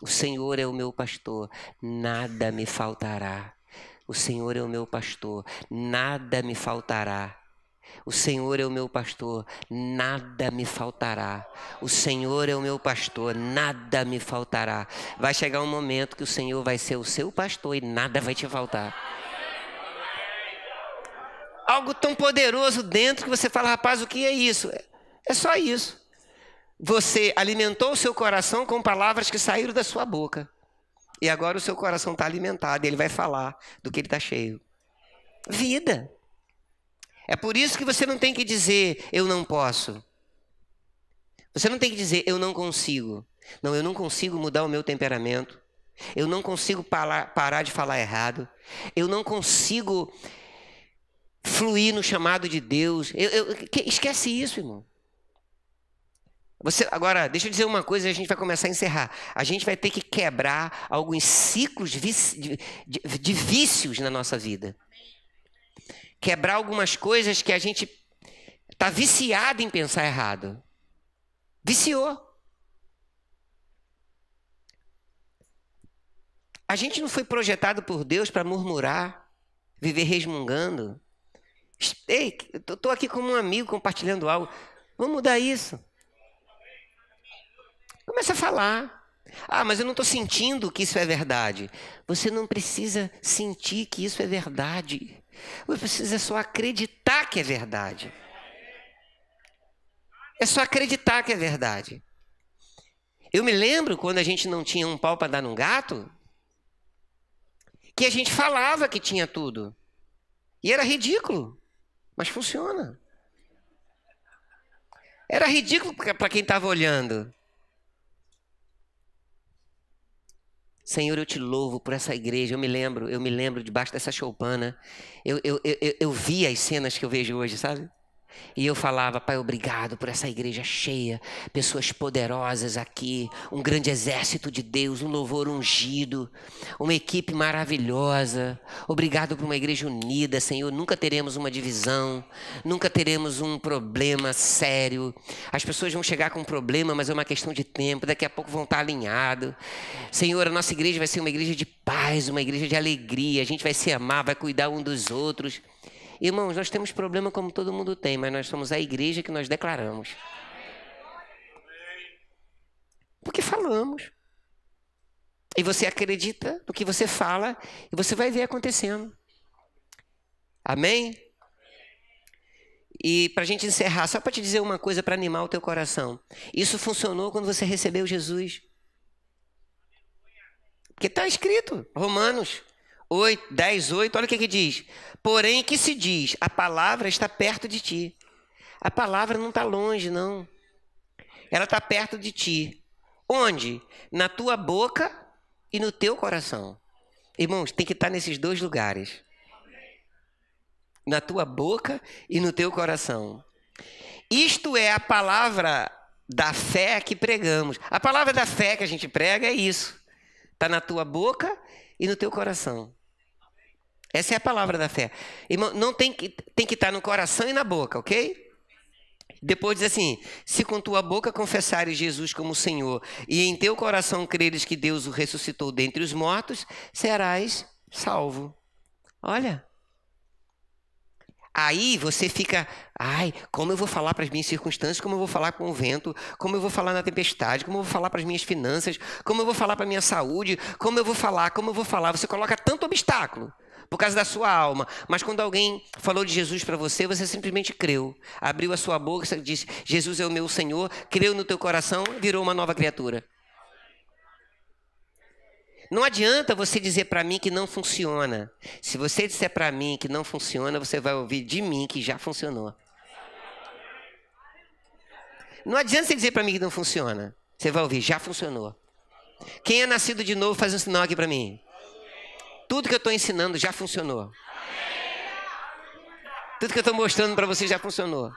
O Senhor é o meu pastor, nada me faltará. O Senhor é o meu pastor, nada me faltará. O Senhor é o meu pastor, nada me faltará. O Senhor é o meu pastor, nada me faltará. Vai chegar um momento que o Senhor vai ser o seu pastor e nada vai te faltar. Algo tão poderoso dentro que você fala, rapaz, o que é isso? É só isso. Você alimentou o seu coração com palavras que saíram da sua boca. E agora o seu coração está alimentado e ele vai falar do que ele está cheio. Vida. É por isso que você não tem que dizer eu não posso. Você não tem que dizer eu não consigo. Não, eu não consigo mudar o meu temperamento. Eu não consigo parar, parar de falar errado. Eu não consigo fluir no chamado de Deus. Eu, eu, esquece isso, irmão. Você, agora, deixa eu dizer uma coisa e a gente vai começar a encerrar. A gente vai ter que quebrar alguns ciclos de, de, de vícios na nossa vida. Quebrar algumas coisas que a gente está viciado em pensar errado. Viciou. A gente não foi projetado por Deus para murmurar, viver resmungando. Ei, estou aqui como um amigo compartilhando algo. Vamos mudar isso. Começa a falar. Ah, mas eu não estou sentindo que isso é verdade. Você não precisa sentir que isso é verdade. Você precisa só acreditar que é verdade. É só acreditar que é verdade. Eu me lembro quando a gente não tinha um pau para dar num gato, que a gente falava que tinha tudo. E era ridículo, mas funciona. Era ridículo para quem estava olhando. Senhor, eu te louvo por essa igreja. Eu me lembro, eu me lembro debaixo dessa choupana. Eu, eu, eu, eu vi as cenas que eu vejo hoje, sabe? E eu falava, Pai, obrigado por essa igreja cheia, pessoas poderosas aqui, um grande exército de Deus, um louvor ungido, uma equipe maravilhosa. Obrigado por uma igreja unida, Senhor. Nunca teremos uma divisão, nunca teremos um problema sério. As pessoas vão chegar com um problema, mas é uma questão de tempo, daqui a pouco vão estar alinhados. Senhor, a nossa igreja vai ser uma igreja de paz, uma igreja de alegria. A gente vai se amar, vai cuidar um dos outros. Irmãos, nós temos problema como todo mundo tem, mas nós somos a igreja que nós declaramos. Porque falamos. E você acredita no que você fala e você vai ver acontecendo. Amém? E para a gente encerrar, só para te dizer uma coisa para animar o teu coração. Isso funcionou quando você recebeu Jesus. Porque está escrito, Romanos 8, 10, 8, olha o que, que diz. Porém, que se diz? A palavra está perto de ti. A palavra não está longe, não. Ela está perto de ti. Onde? Na tua boca e no teu coração. Irmãos, tem que estar nesses dois lugares. Na tua boca e no teu coração. Isto é a palavra da fé que pregamos. A palavra da fé que a gente prega é isso. Está na tua boca e no teu coração. Essa é a palavra da fé. Irmão, não tem que, tem que estar no coração e na boca, ok? Depois diz assim: se com tua boca confessares Jesus como Senhor e em teu coração creres que Deus o ressuscitou dentre os mortos, serás salvo. Olha. Aí você fica, ai, como eu vou falar para as minhas circunstâncias, como eu vou falar com o vento, como eu vou falar na tempestade, como eu vou falar para as minhas finanças, como eu vou falar para a minha saúde, como eu vou falar, como eu vou falar. Você coloca tanto obstáculo por causa da sua alma. Mas quando alguém falou de Jesus para você, você simplesmente creu. Abriu a sua boca e disse: Jesus é o meu Senhor, creu no teu coração, virou uma nova criatura. Não adianta você dizer para mim que não funciona. Se você disser para mim que não funciona, você vai ouvir de mim que já funcionou. Não adianta você dizer para mim que não funciona. Você vai ouvir, já funcionou. Quem é nascido de novo, faz um sinal aqui para mim. Tudo que eu estou ensinando já funcionou. Tudo que eu estou mostrando para vocês já funcionou.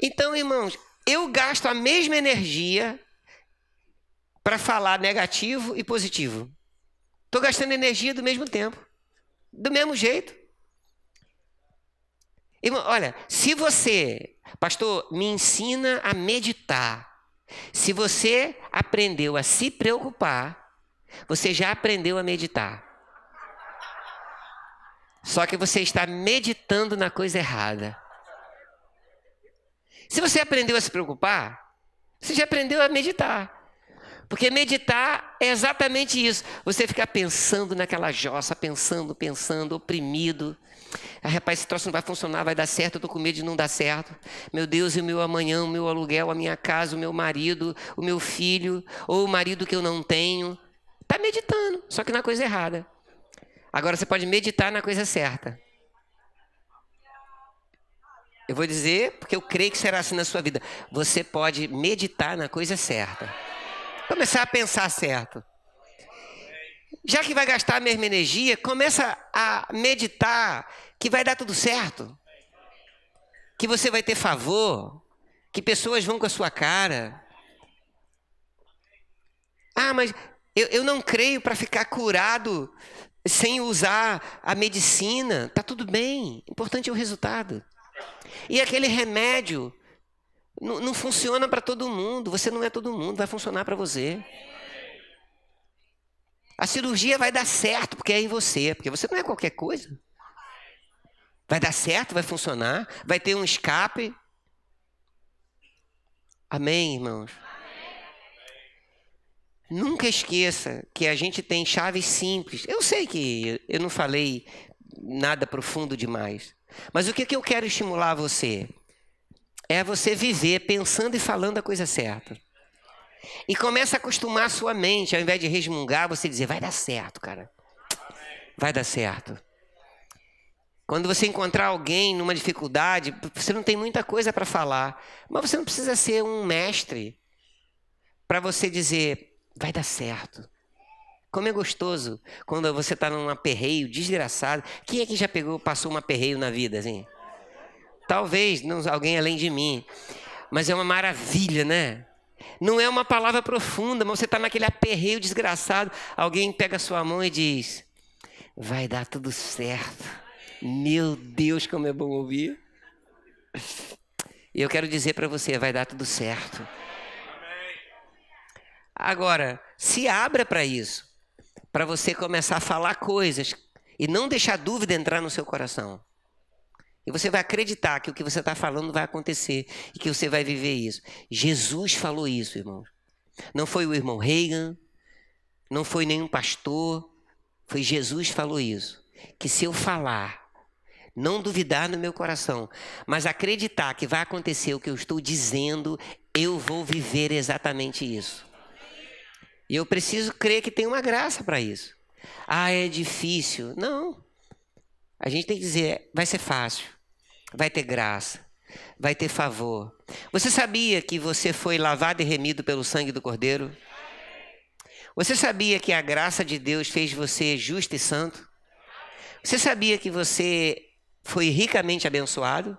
Então, irmãos, eu gasto a mesma energia para falar negativo e positivo. Estou gastando energia do mesmo tempo. Do mesmo jeito. Irmão, olha, se você, pastor, me ensina a meditar. Se você aprendeu a se preocupar, você já aprendeu a meditar. Só que você está meditando na coisa errada. Se você aprendeu a se preocupar, você já aprendeu a meditar. Porque meditar é exatamente isso. Você ficar pensando naquela jossa, pensando, pensando, oprimido. Ah, rapaz, esse troço não vai funcionar, vai dar certo, eu estou com medo de não dar certo. Meu Deus, e o meu amanhã, o meu aluguel, a minha casa, o meu marido, o meu filho, ou o marido que eu não tenho. Está meditando, só que na coisa errada. Agora você pode meditar na coisa certa. Eu vou dizer porque eu creio que será assim na sua vida. Você pode meditar na coisa certa. Começar a pensar certo. Já que vai gastar a mesma energia, começa a meditar que vai dar tudo certo. Que você vai ter favor, que pessoas vão com a sua cara. Ah, mas eu, eu não creio para ficar curado sem usar a medicina. Tá tudo bem. O importante é o resultado. E aquele remédio não, não funciona para todo mundo. Você não é todo mundo, vai funcionar para você. A cirurgia vai dar certo porque é em você, porque você não é qualquer coisa. Vai dar certo, vai funcionar, vai ter um escape. Amém, irmãos? Nunca esqueça que a gente tem chaves simples. Eu sei que eu não falei nada profundo demais. Mas o que, que eu quero estimular você? É você viver pensando e falando a coisa certa. E começa a acostumar a sua mente, ao invés de resmungar, você dizer, vai dar certo, cara. Vai dar certo. Quando você encontrar alguém numa dificuldade, você não tem muita coisa para falar, mas você não precisa ser um mestre para você dizer, vai dar certo. Como é gostoso quando você está num aperreio desgraçado. Quem é que já pegou, passou um aperreio na vida, assim? Talvez não, alguém além de mim. Mas é uma maravilha, né? Não é uma palavra profunda, mas você está naquele aperreio desgraçado. Alguém pega a sua mão e diz: Vai dar tudo certo. Meu Deus, como é bom ouvir. Eu quero dizer para você: vai dar tudo certo. Agora, se abra para isso para você começar a falar coisas e não deixar dúvida entrar no seu coração. E você vai acreditar que o que você está falando vai acontecer e que você vai viver isso. Jesus falou isso, irmão. Não foi o irmão Reagan, não foi nenhum pastor, foi Jesus falou isso. Que se eu falar, não duvidar no meu coração, mas acreditar que vai acontecer o que eu estou dizendo, eu vou viver exatamente isso. E eu preciso crer que tem uma graça para isso. Ah, é difícil. Não. A gente tem que dizer, vai ser fácil. Vai ter graça. Vai ter favor. Você sabia que você foi lavado e remido pelo sangue do Cordeiro? Você sabia que a graça de Deus fez você justo e santo? Você sabia que você foi ricamente abençoado?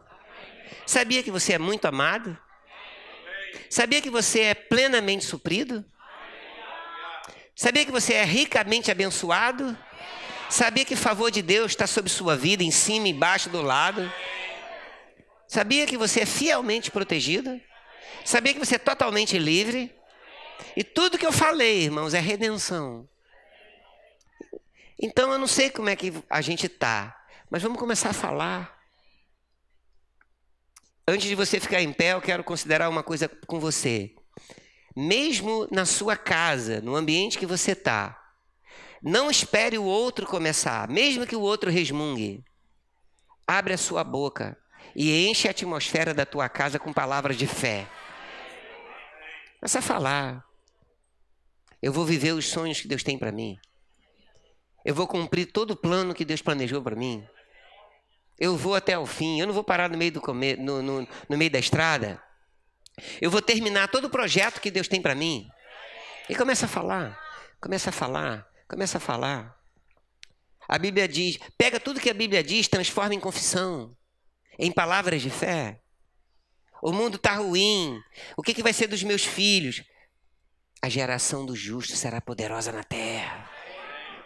Sabia que você é muito amado? Sabia que você é plenamente suprido? Sabia que você é ricamente abençoado? Sabia que o favor de Deus está sobre sua vida, em cima, embaixo, do lado? Sabia que você é fielmente protegido? Sabia que você é totalmente livre? E tudo que eu falei, irmãos, é redenção. Então eu não sei como é que a gente está, mas vamos começar a falar. Antes de você ficar em pé, eu quero considerar uma coisa com você mesmo na sua casa, no ambiente que você está. Não espere o outro começar, mesmo que o outro resmungue. Abre a sua boca e enche a atmosfera da tua casa com palavras de fé. Começa a falar. Eu vou viver os sonhos que Deus tem para mim. Eu vou cumprir todo o plano que Deus planejou para mim. Eu vou até o fim. Eu não vou parar no meio, do come... no, no, no meio da estrada. Eu vou terminar todo o projeto que Deus tem para mim. E começa a falar, começa a falar, começa a falar. A Bíblia diz: pega tudo que a Bíblia diz, transforma em confissão, em palavras de fé. O mundo está ruim. O que, que vai ser dos meus filhos? A geração do justo será poderosa na terra.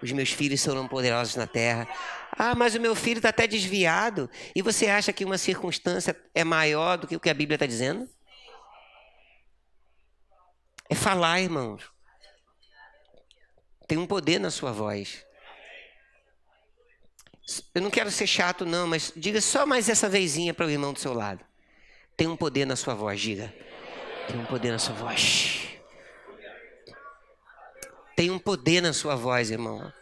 Os meus filhos serão poderosos na terra. Ah, mas o meu filho está até desviado. E você acha que uma circunstância é maior do que o que a Bíblia está dizendo? É falar, irmãos. Tem um poder na sua voz. Eu não quero ser chato, não, mas diga só mais essa vezinha para o irmão do seu lado. Tem um poder na sua voz, diga. Tem um poder na sua voz. Tem um poder na sua voz, irmão.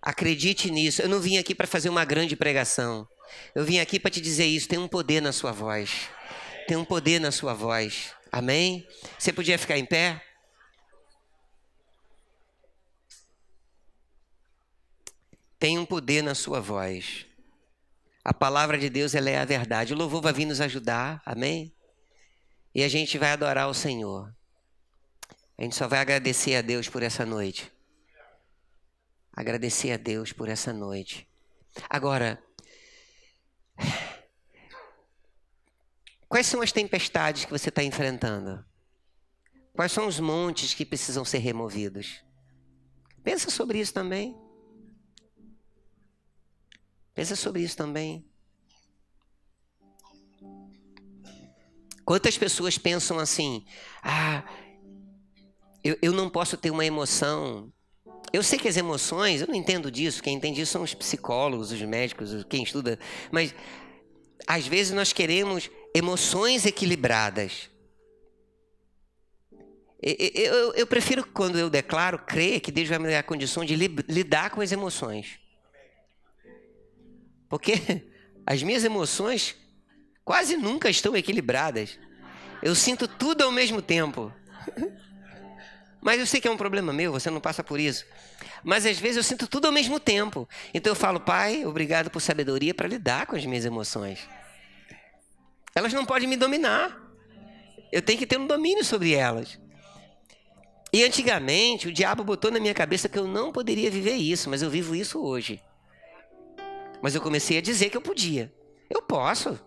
Acredite nisso. Eu não vim aqui para fazer uma grande pregação. Eu vim aqui para te dizer isso. Tem um poder na sua voz. Tem um poder na sua voz. Amém? Você podia ficar em pé? Tem um poder na sua voz. A palavra de Deus ela é a verdade. O louvor vai vir nos ajudar. Amém? E a gente vai adorar o Senhor. A gente só vai agradecer a Deus por essa noite. Agradecer a Deus por essa noite. Agora, quais são as tempestades que você está enfrentando? Quais são os montes que precisam ser removidos? Pensa sobre isso também. Pensa sobre isso também. Quantas pessoas pensam assim: ah, eu, eu não posso ter uma emoção eu sei que as emoções, eu não entendo disso, quem entende isso são os psicólogos, os médicos, quem estuda, mas às vezes nós queremos emoções equilibradas. Eu, eu, eu, prefiro, quando eu declaro, crer que Deus vai me dar a condição de li, lidar com as emoções. Porque as minhas emoções quase nunca estão equilibradas. Eu sinto tudo ao mesmo tempo. Mas eu sei que é um problema meu, você não passa por isso. Mas às vezes eu sinto tudo ao mesmo tempo. Então eu falo, Pai, obrigado por sabedoria para lidar com as minhas emoções. Elas não podem me dominar. Eu tenho que ter um domínio sobre elas. E antigamente o diabo botou na minha cabeça que eu não poderia viver isso, mas eu vivo isso hoje. Mas eu comecei a dizer que eu podia. Eu posso.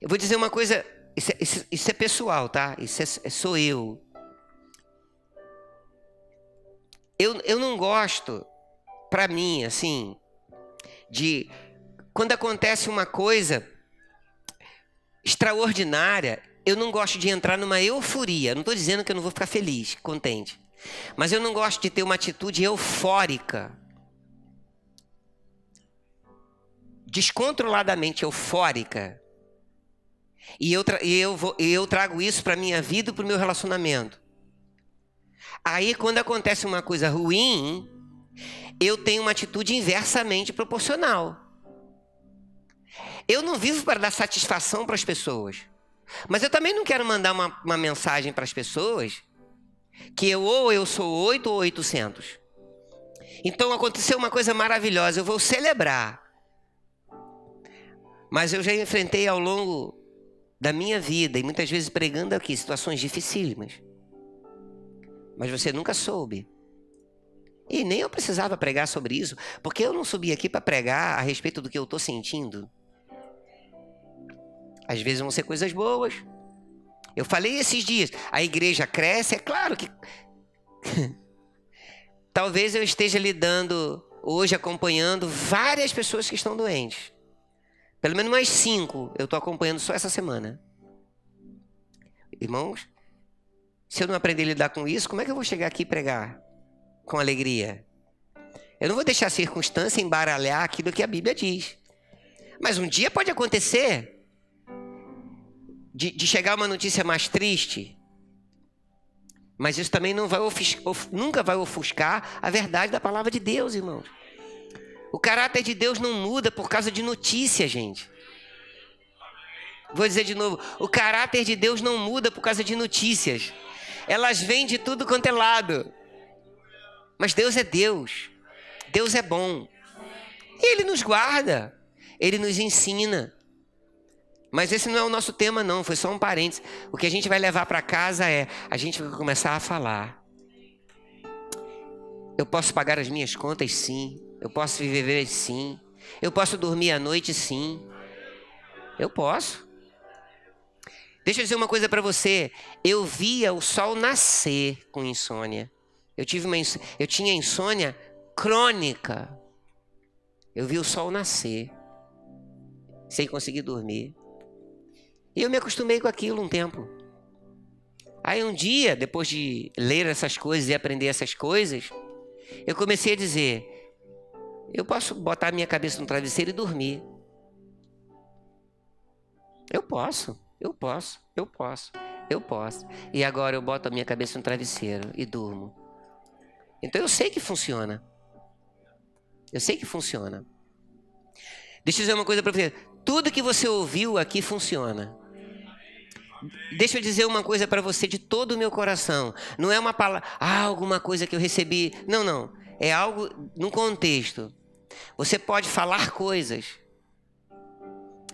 Eu vou dizer uma coisa isso é, isso, isso é pessoal, tá? Isso é, é, sou eu. eu. Eu não gosto, para mim, assim, de quando acontece uma coisa extraordinária, eu não gosto de entrar numa euforia. Não estou dizendo que eu não vou ficar feliz, contente. Mas eu não gosto de ter uma atitude eufórica. Descontroladamente eufórica. E eu, tra eu, vou, eu trago isso para a minha vida e para o meu relacionamento. Aí, quando acontece uma coisa ruim, eu tenho uma atitude inversamente proporcional. Eu não vivo para dar satisfação para as pessoas. Mas eu também não quero mandar uma, uma mensagem para as pessoas que eu ou eu sou 8 ou 800. Então aconteceu uma coisa maravilhosa, eu vou celebrar. Mas eu já enfrentei ao longo da minha vida, e muitas vezes pregando aqui situações dificílimas. Mas você nunca soube. E nem eu precisava pregar sobre isso, porque eu não subi aqui para pregar a respeito do que eu estou sentindo. Às vezes vão ser coisas boas. Eu falei esses dias, a igreja cresce, é claro que. Talvez eu esteja lidando hoje, acompanhando várias pessoas que estão doentes. Pelo menos mais cinco eu estou acompanhando só essa semana. Irmãos, se eu não aprender a lidar com isso, como é que eu vou chegar aqui e pregar com alegria? Eu não vou deixar a circunstância embaralhar aquilo que a Bíblia diz. Mas um dia pode acontecer de, de chegar uma notícia mais triste. Mas isso também vai nunca vai ofuscar a verdade da palavra de Deus, irmãos. O caráter de Deus não muda por causa de notícia, gente. Vou dizer de novo: o caráter de Deus não muda por causa de notícias. Elas vêm de tudo quanto é lado. Mas Deus é Deus. Deus é bom. E Ele nos guarda. Ele nos ensina. Mas esse não é o nosso tema, não. Foi só um parênteses. O que a gente vai levar para casa é: a gente vai começar a falar. Eu posso pagar as minhas contas, sim. Eu posso viver sim. Eu posso dormir à noite sim. Eu posso. Deixa eu dizer uma coisa para você. Eu via o sol nascer com insônia. Eu tive uma eu tinha insônia crônica. Eu vi o sol nascer sem conseguir dormir. E eu me acostumei com aquilo um tempo. Aí um dia, depois de ler essas coisas e aprender essas coisas, eu comecei a dizer: eu posso botar minha cabeça no travesseiro e dormir. Eu posso, eu posso, eu posso. Eu posso. E agora eu boto a minha cabeça no travesseiro e durmo. Então eu sei que funciona. Eu sei que funciona. Deixa eu dizer uma coisa para você. Tudo que você ouviu aqui funciona. Deixa eu dizer uma coisa para você de todo o meu coração. Não é uma palavra, ah, alguma coisa que eu recebi. Não, não. É algo num contexto. Você pode falar coisas.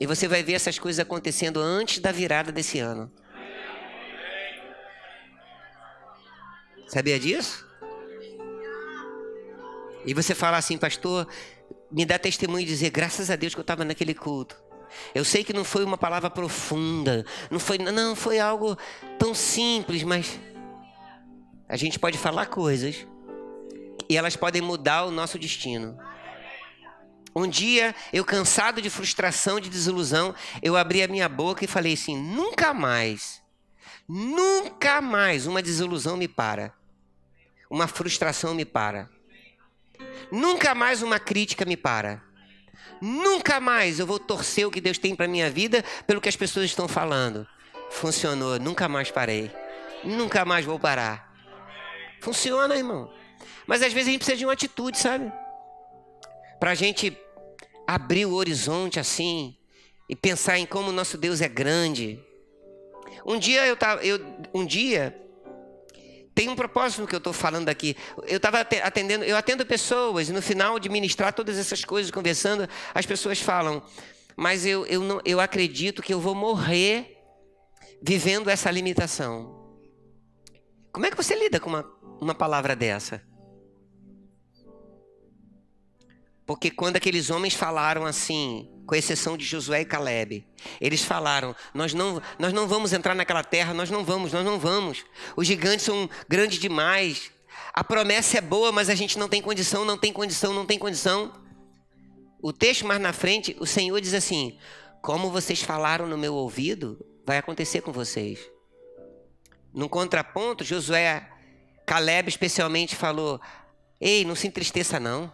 E você vai ver essas coisas acontecendo antes da virada desse ano. Sabia disso? E você fala assim, pastor, me dá testemunho e dizer, graças a Deus que eu estava naquele culto. Eu sei que não foi uma palavra profunda, não foi, não foi algo tão simples, mas a gente pode falar coisas e elas podem mudar o nosso destino. Um dia, eu cansado de frustração, de desilusão, eu abri a minha boca e falei assim: nunca mais, nunca mais uma desilusão me para, uma frustração me para, nunca mais uma crítica me para. Nunca mais eu vou torcer o que Deus tem para minha vida pelo que as pessoas estão falando. Funcionou, nunca mais parei. Nunca mais vou parar. Funciona, irmão. Mas às vezes a gente precisa de uma atitude, sabe? Para a gente abrir o horizonte assim e pensar em como nosso Deus é grande. Um dia eu tava, eu, um dia tem um propósito no que eu estou falando aqui. Eu estava atendendo, eu atendo pessoas e no final de ministrar todas essas coisas, conversando, as pessoas falam: mas eu, eu, não, eu acredito que eu vou morrer vivendo essa limitação. Como é que você lida com uma, uma palavra dessa? Porque quando aqueles homens falaram assim, com exceção de Josué e Caleb, eles falaram: nós não, nós não vamos entrar naquela terra, nós não vamos, nós não vamos. Os gigantes são grandes demais. A promessa é boa, mas a gente não tem condição, não tem condição, não tem condição. O texto mais na frente, o Senhor diz assim: Como vocês falaram no meu ouvido, vai acontecer com vocês. No contraponto, Josué, Caleb especialmente falou: Ei, não se entristeça não.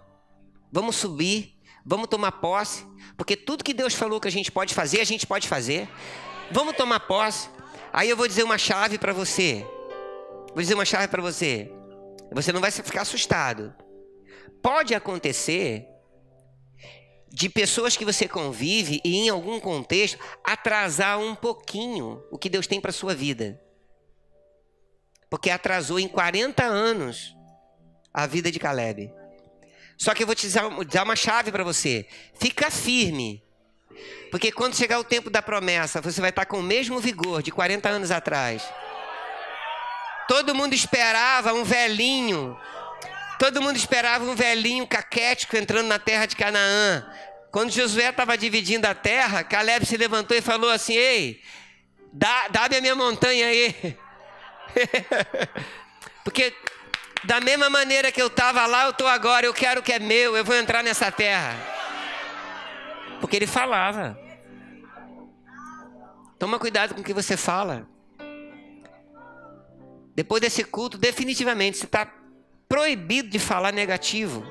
Vamos subir, vamos tomar posse, porque tudo que Deus falou que a gente pode fazer, a gente pode fazer. Vamos tomar posse. Aí eu vou dizer uma chave para você. Vou dizer uma chave para você. Você não vai ficar assustado. Pode acontecer de pessoas que você convive e em algum contexto atrasar um pouquinho o que Deus tem para sua vida. Porque atrasou em 40 anos a vida de Caleb. Só que eu vou te dar uma chave para você. Fica firme. Porque quando chegar o tempo da promessa, você vai estar com o mesmo vigor de 40 anos atrás. Todo mundo esperava um velhinho. Todo mundo esperava um velhinho caquético entrando na terra de Canaã. Quando Josué estava dividindo a terra, Caleb se levantou e falou assim: Ei, dá-me dá a minha montanha aí. Porque da mesma maneira que eu estava lá, eu estou agora. Eu quero o que é meu. Eu vou entrar nessa terra. Porque ele falava. Toma cuidado com o que você fala. Depois desse culto, definitivamente, você está proibido de falar negativo,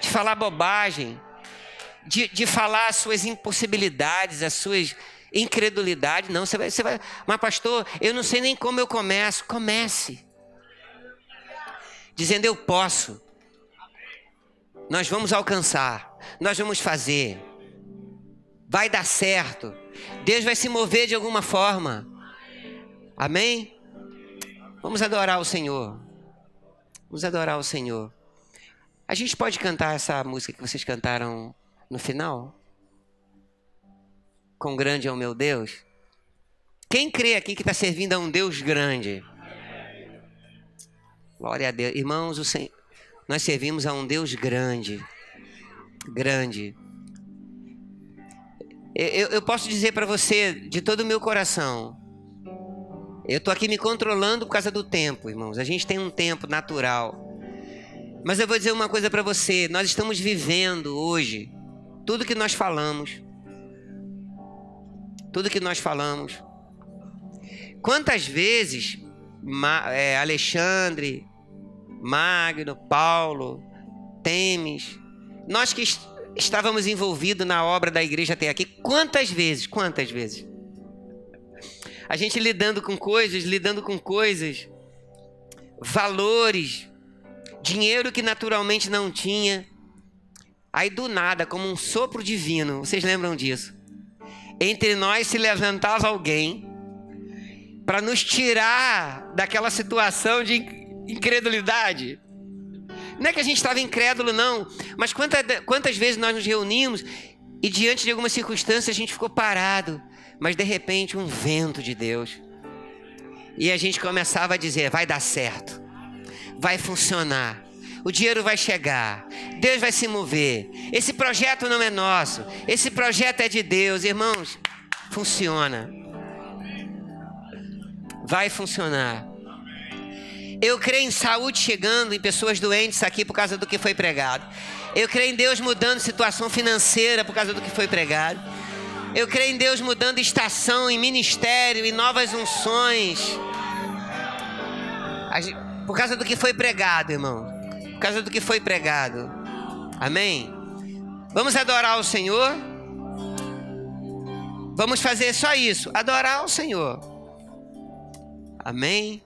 de falar bobagem, de, de falar as suas impossibilidades, as suas incredulidades. Não, você vai, você vai. Mas, pastor, eu não sei nem como eu começo. Comece dizendo: Eu posso. Nós vamos alcançar, nós vamos fazer, vai dar certo, Deus vai se mover de alguma forma. Amém? Vamos adorar o Senhor. Vamos adorar o Senhor. A gente pode cantar essa música que vocês cantaram no final? Com grande é o meu Deus. Quem crê aqui que está servindo a um Deus grande? Glória a Deus. Irmãos, o Senhor, nós servimos a um Deus grande. Grande. Eu, eu posso dizer para você, de todo o meu coração, eu estou aqui me controlando por causa do tempo, irmãos. A gente tem um tempo natural. Mas eu vou dizer uma coisa para você: nós estamos vivendo hoje tudo que nós falamos. Tudo que nós falamos. Quantas vezes é, Alexandre, Magno, Paulo, Temes, nós que estávamos envolvidos na obra da igreja até aqui, quantas vezes, quantas vezes? A gente lidando com coisas, lidando com coisas, valores, dinheiro que naturalmente não tinha. Aí do nada, como um sopro divino, vocês lembram disso? Entre nós se levantava alguém para nos tirar daquela situação de incredulidade. Não é que a gente estava incrédulo, não, mas quantas, quantas vezes nós nos reunimos e diante de algumas circunstâncias a gente ficou parado, mas de repente um vento de Deus. E a gente começava a dizer: vai dar certo, vai funcionar, o dinheiro vai chegar, Deus vai se mover. Esse projeto não é nosso, esse projeto é de Deus, irmãos. Funciona, vai funcionar. Eu creio em saúde chegando em pessoas doentes aqui por causa do que foi pregado. Eu creio em Deus mudando situação financeira por causa do que foi pregado. Eu creio em Deus mudando estação, em ministério, em novas unções. Por causa do que foi pregado, irmão. Por causa do que foi pregado. Amém? Vamos adorar o Senhor? Vamos fazer só isso, adorar o Senhor. Amém?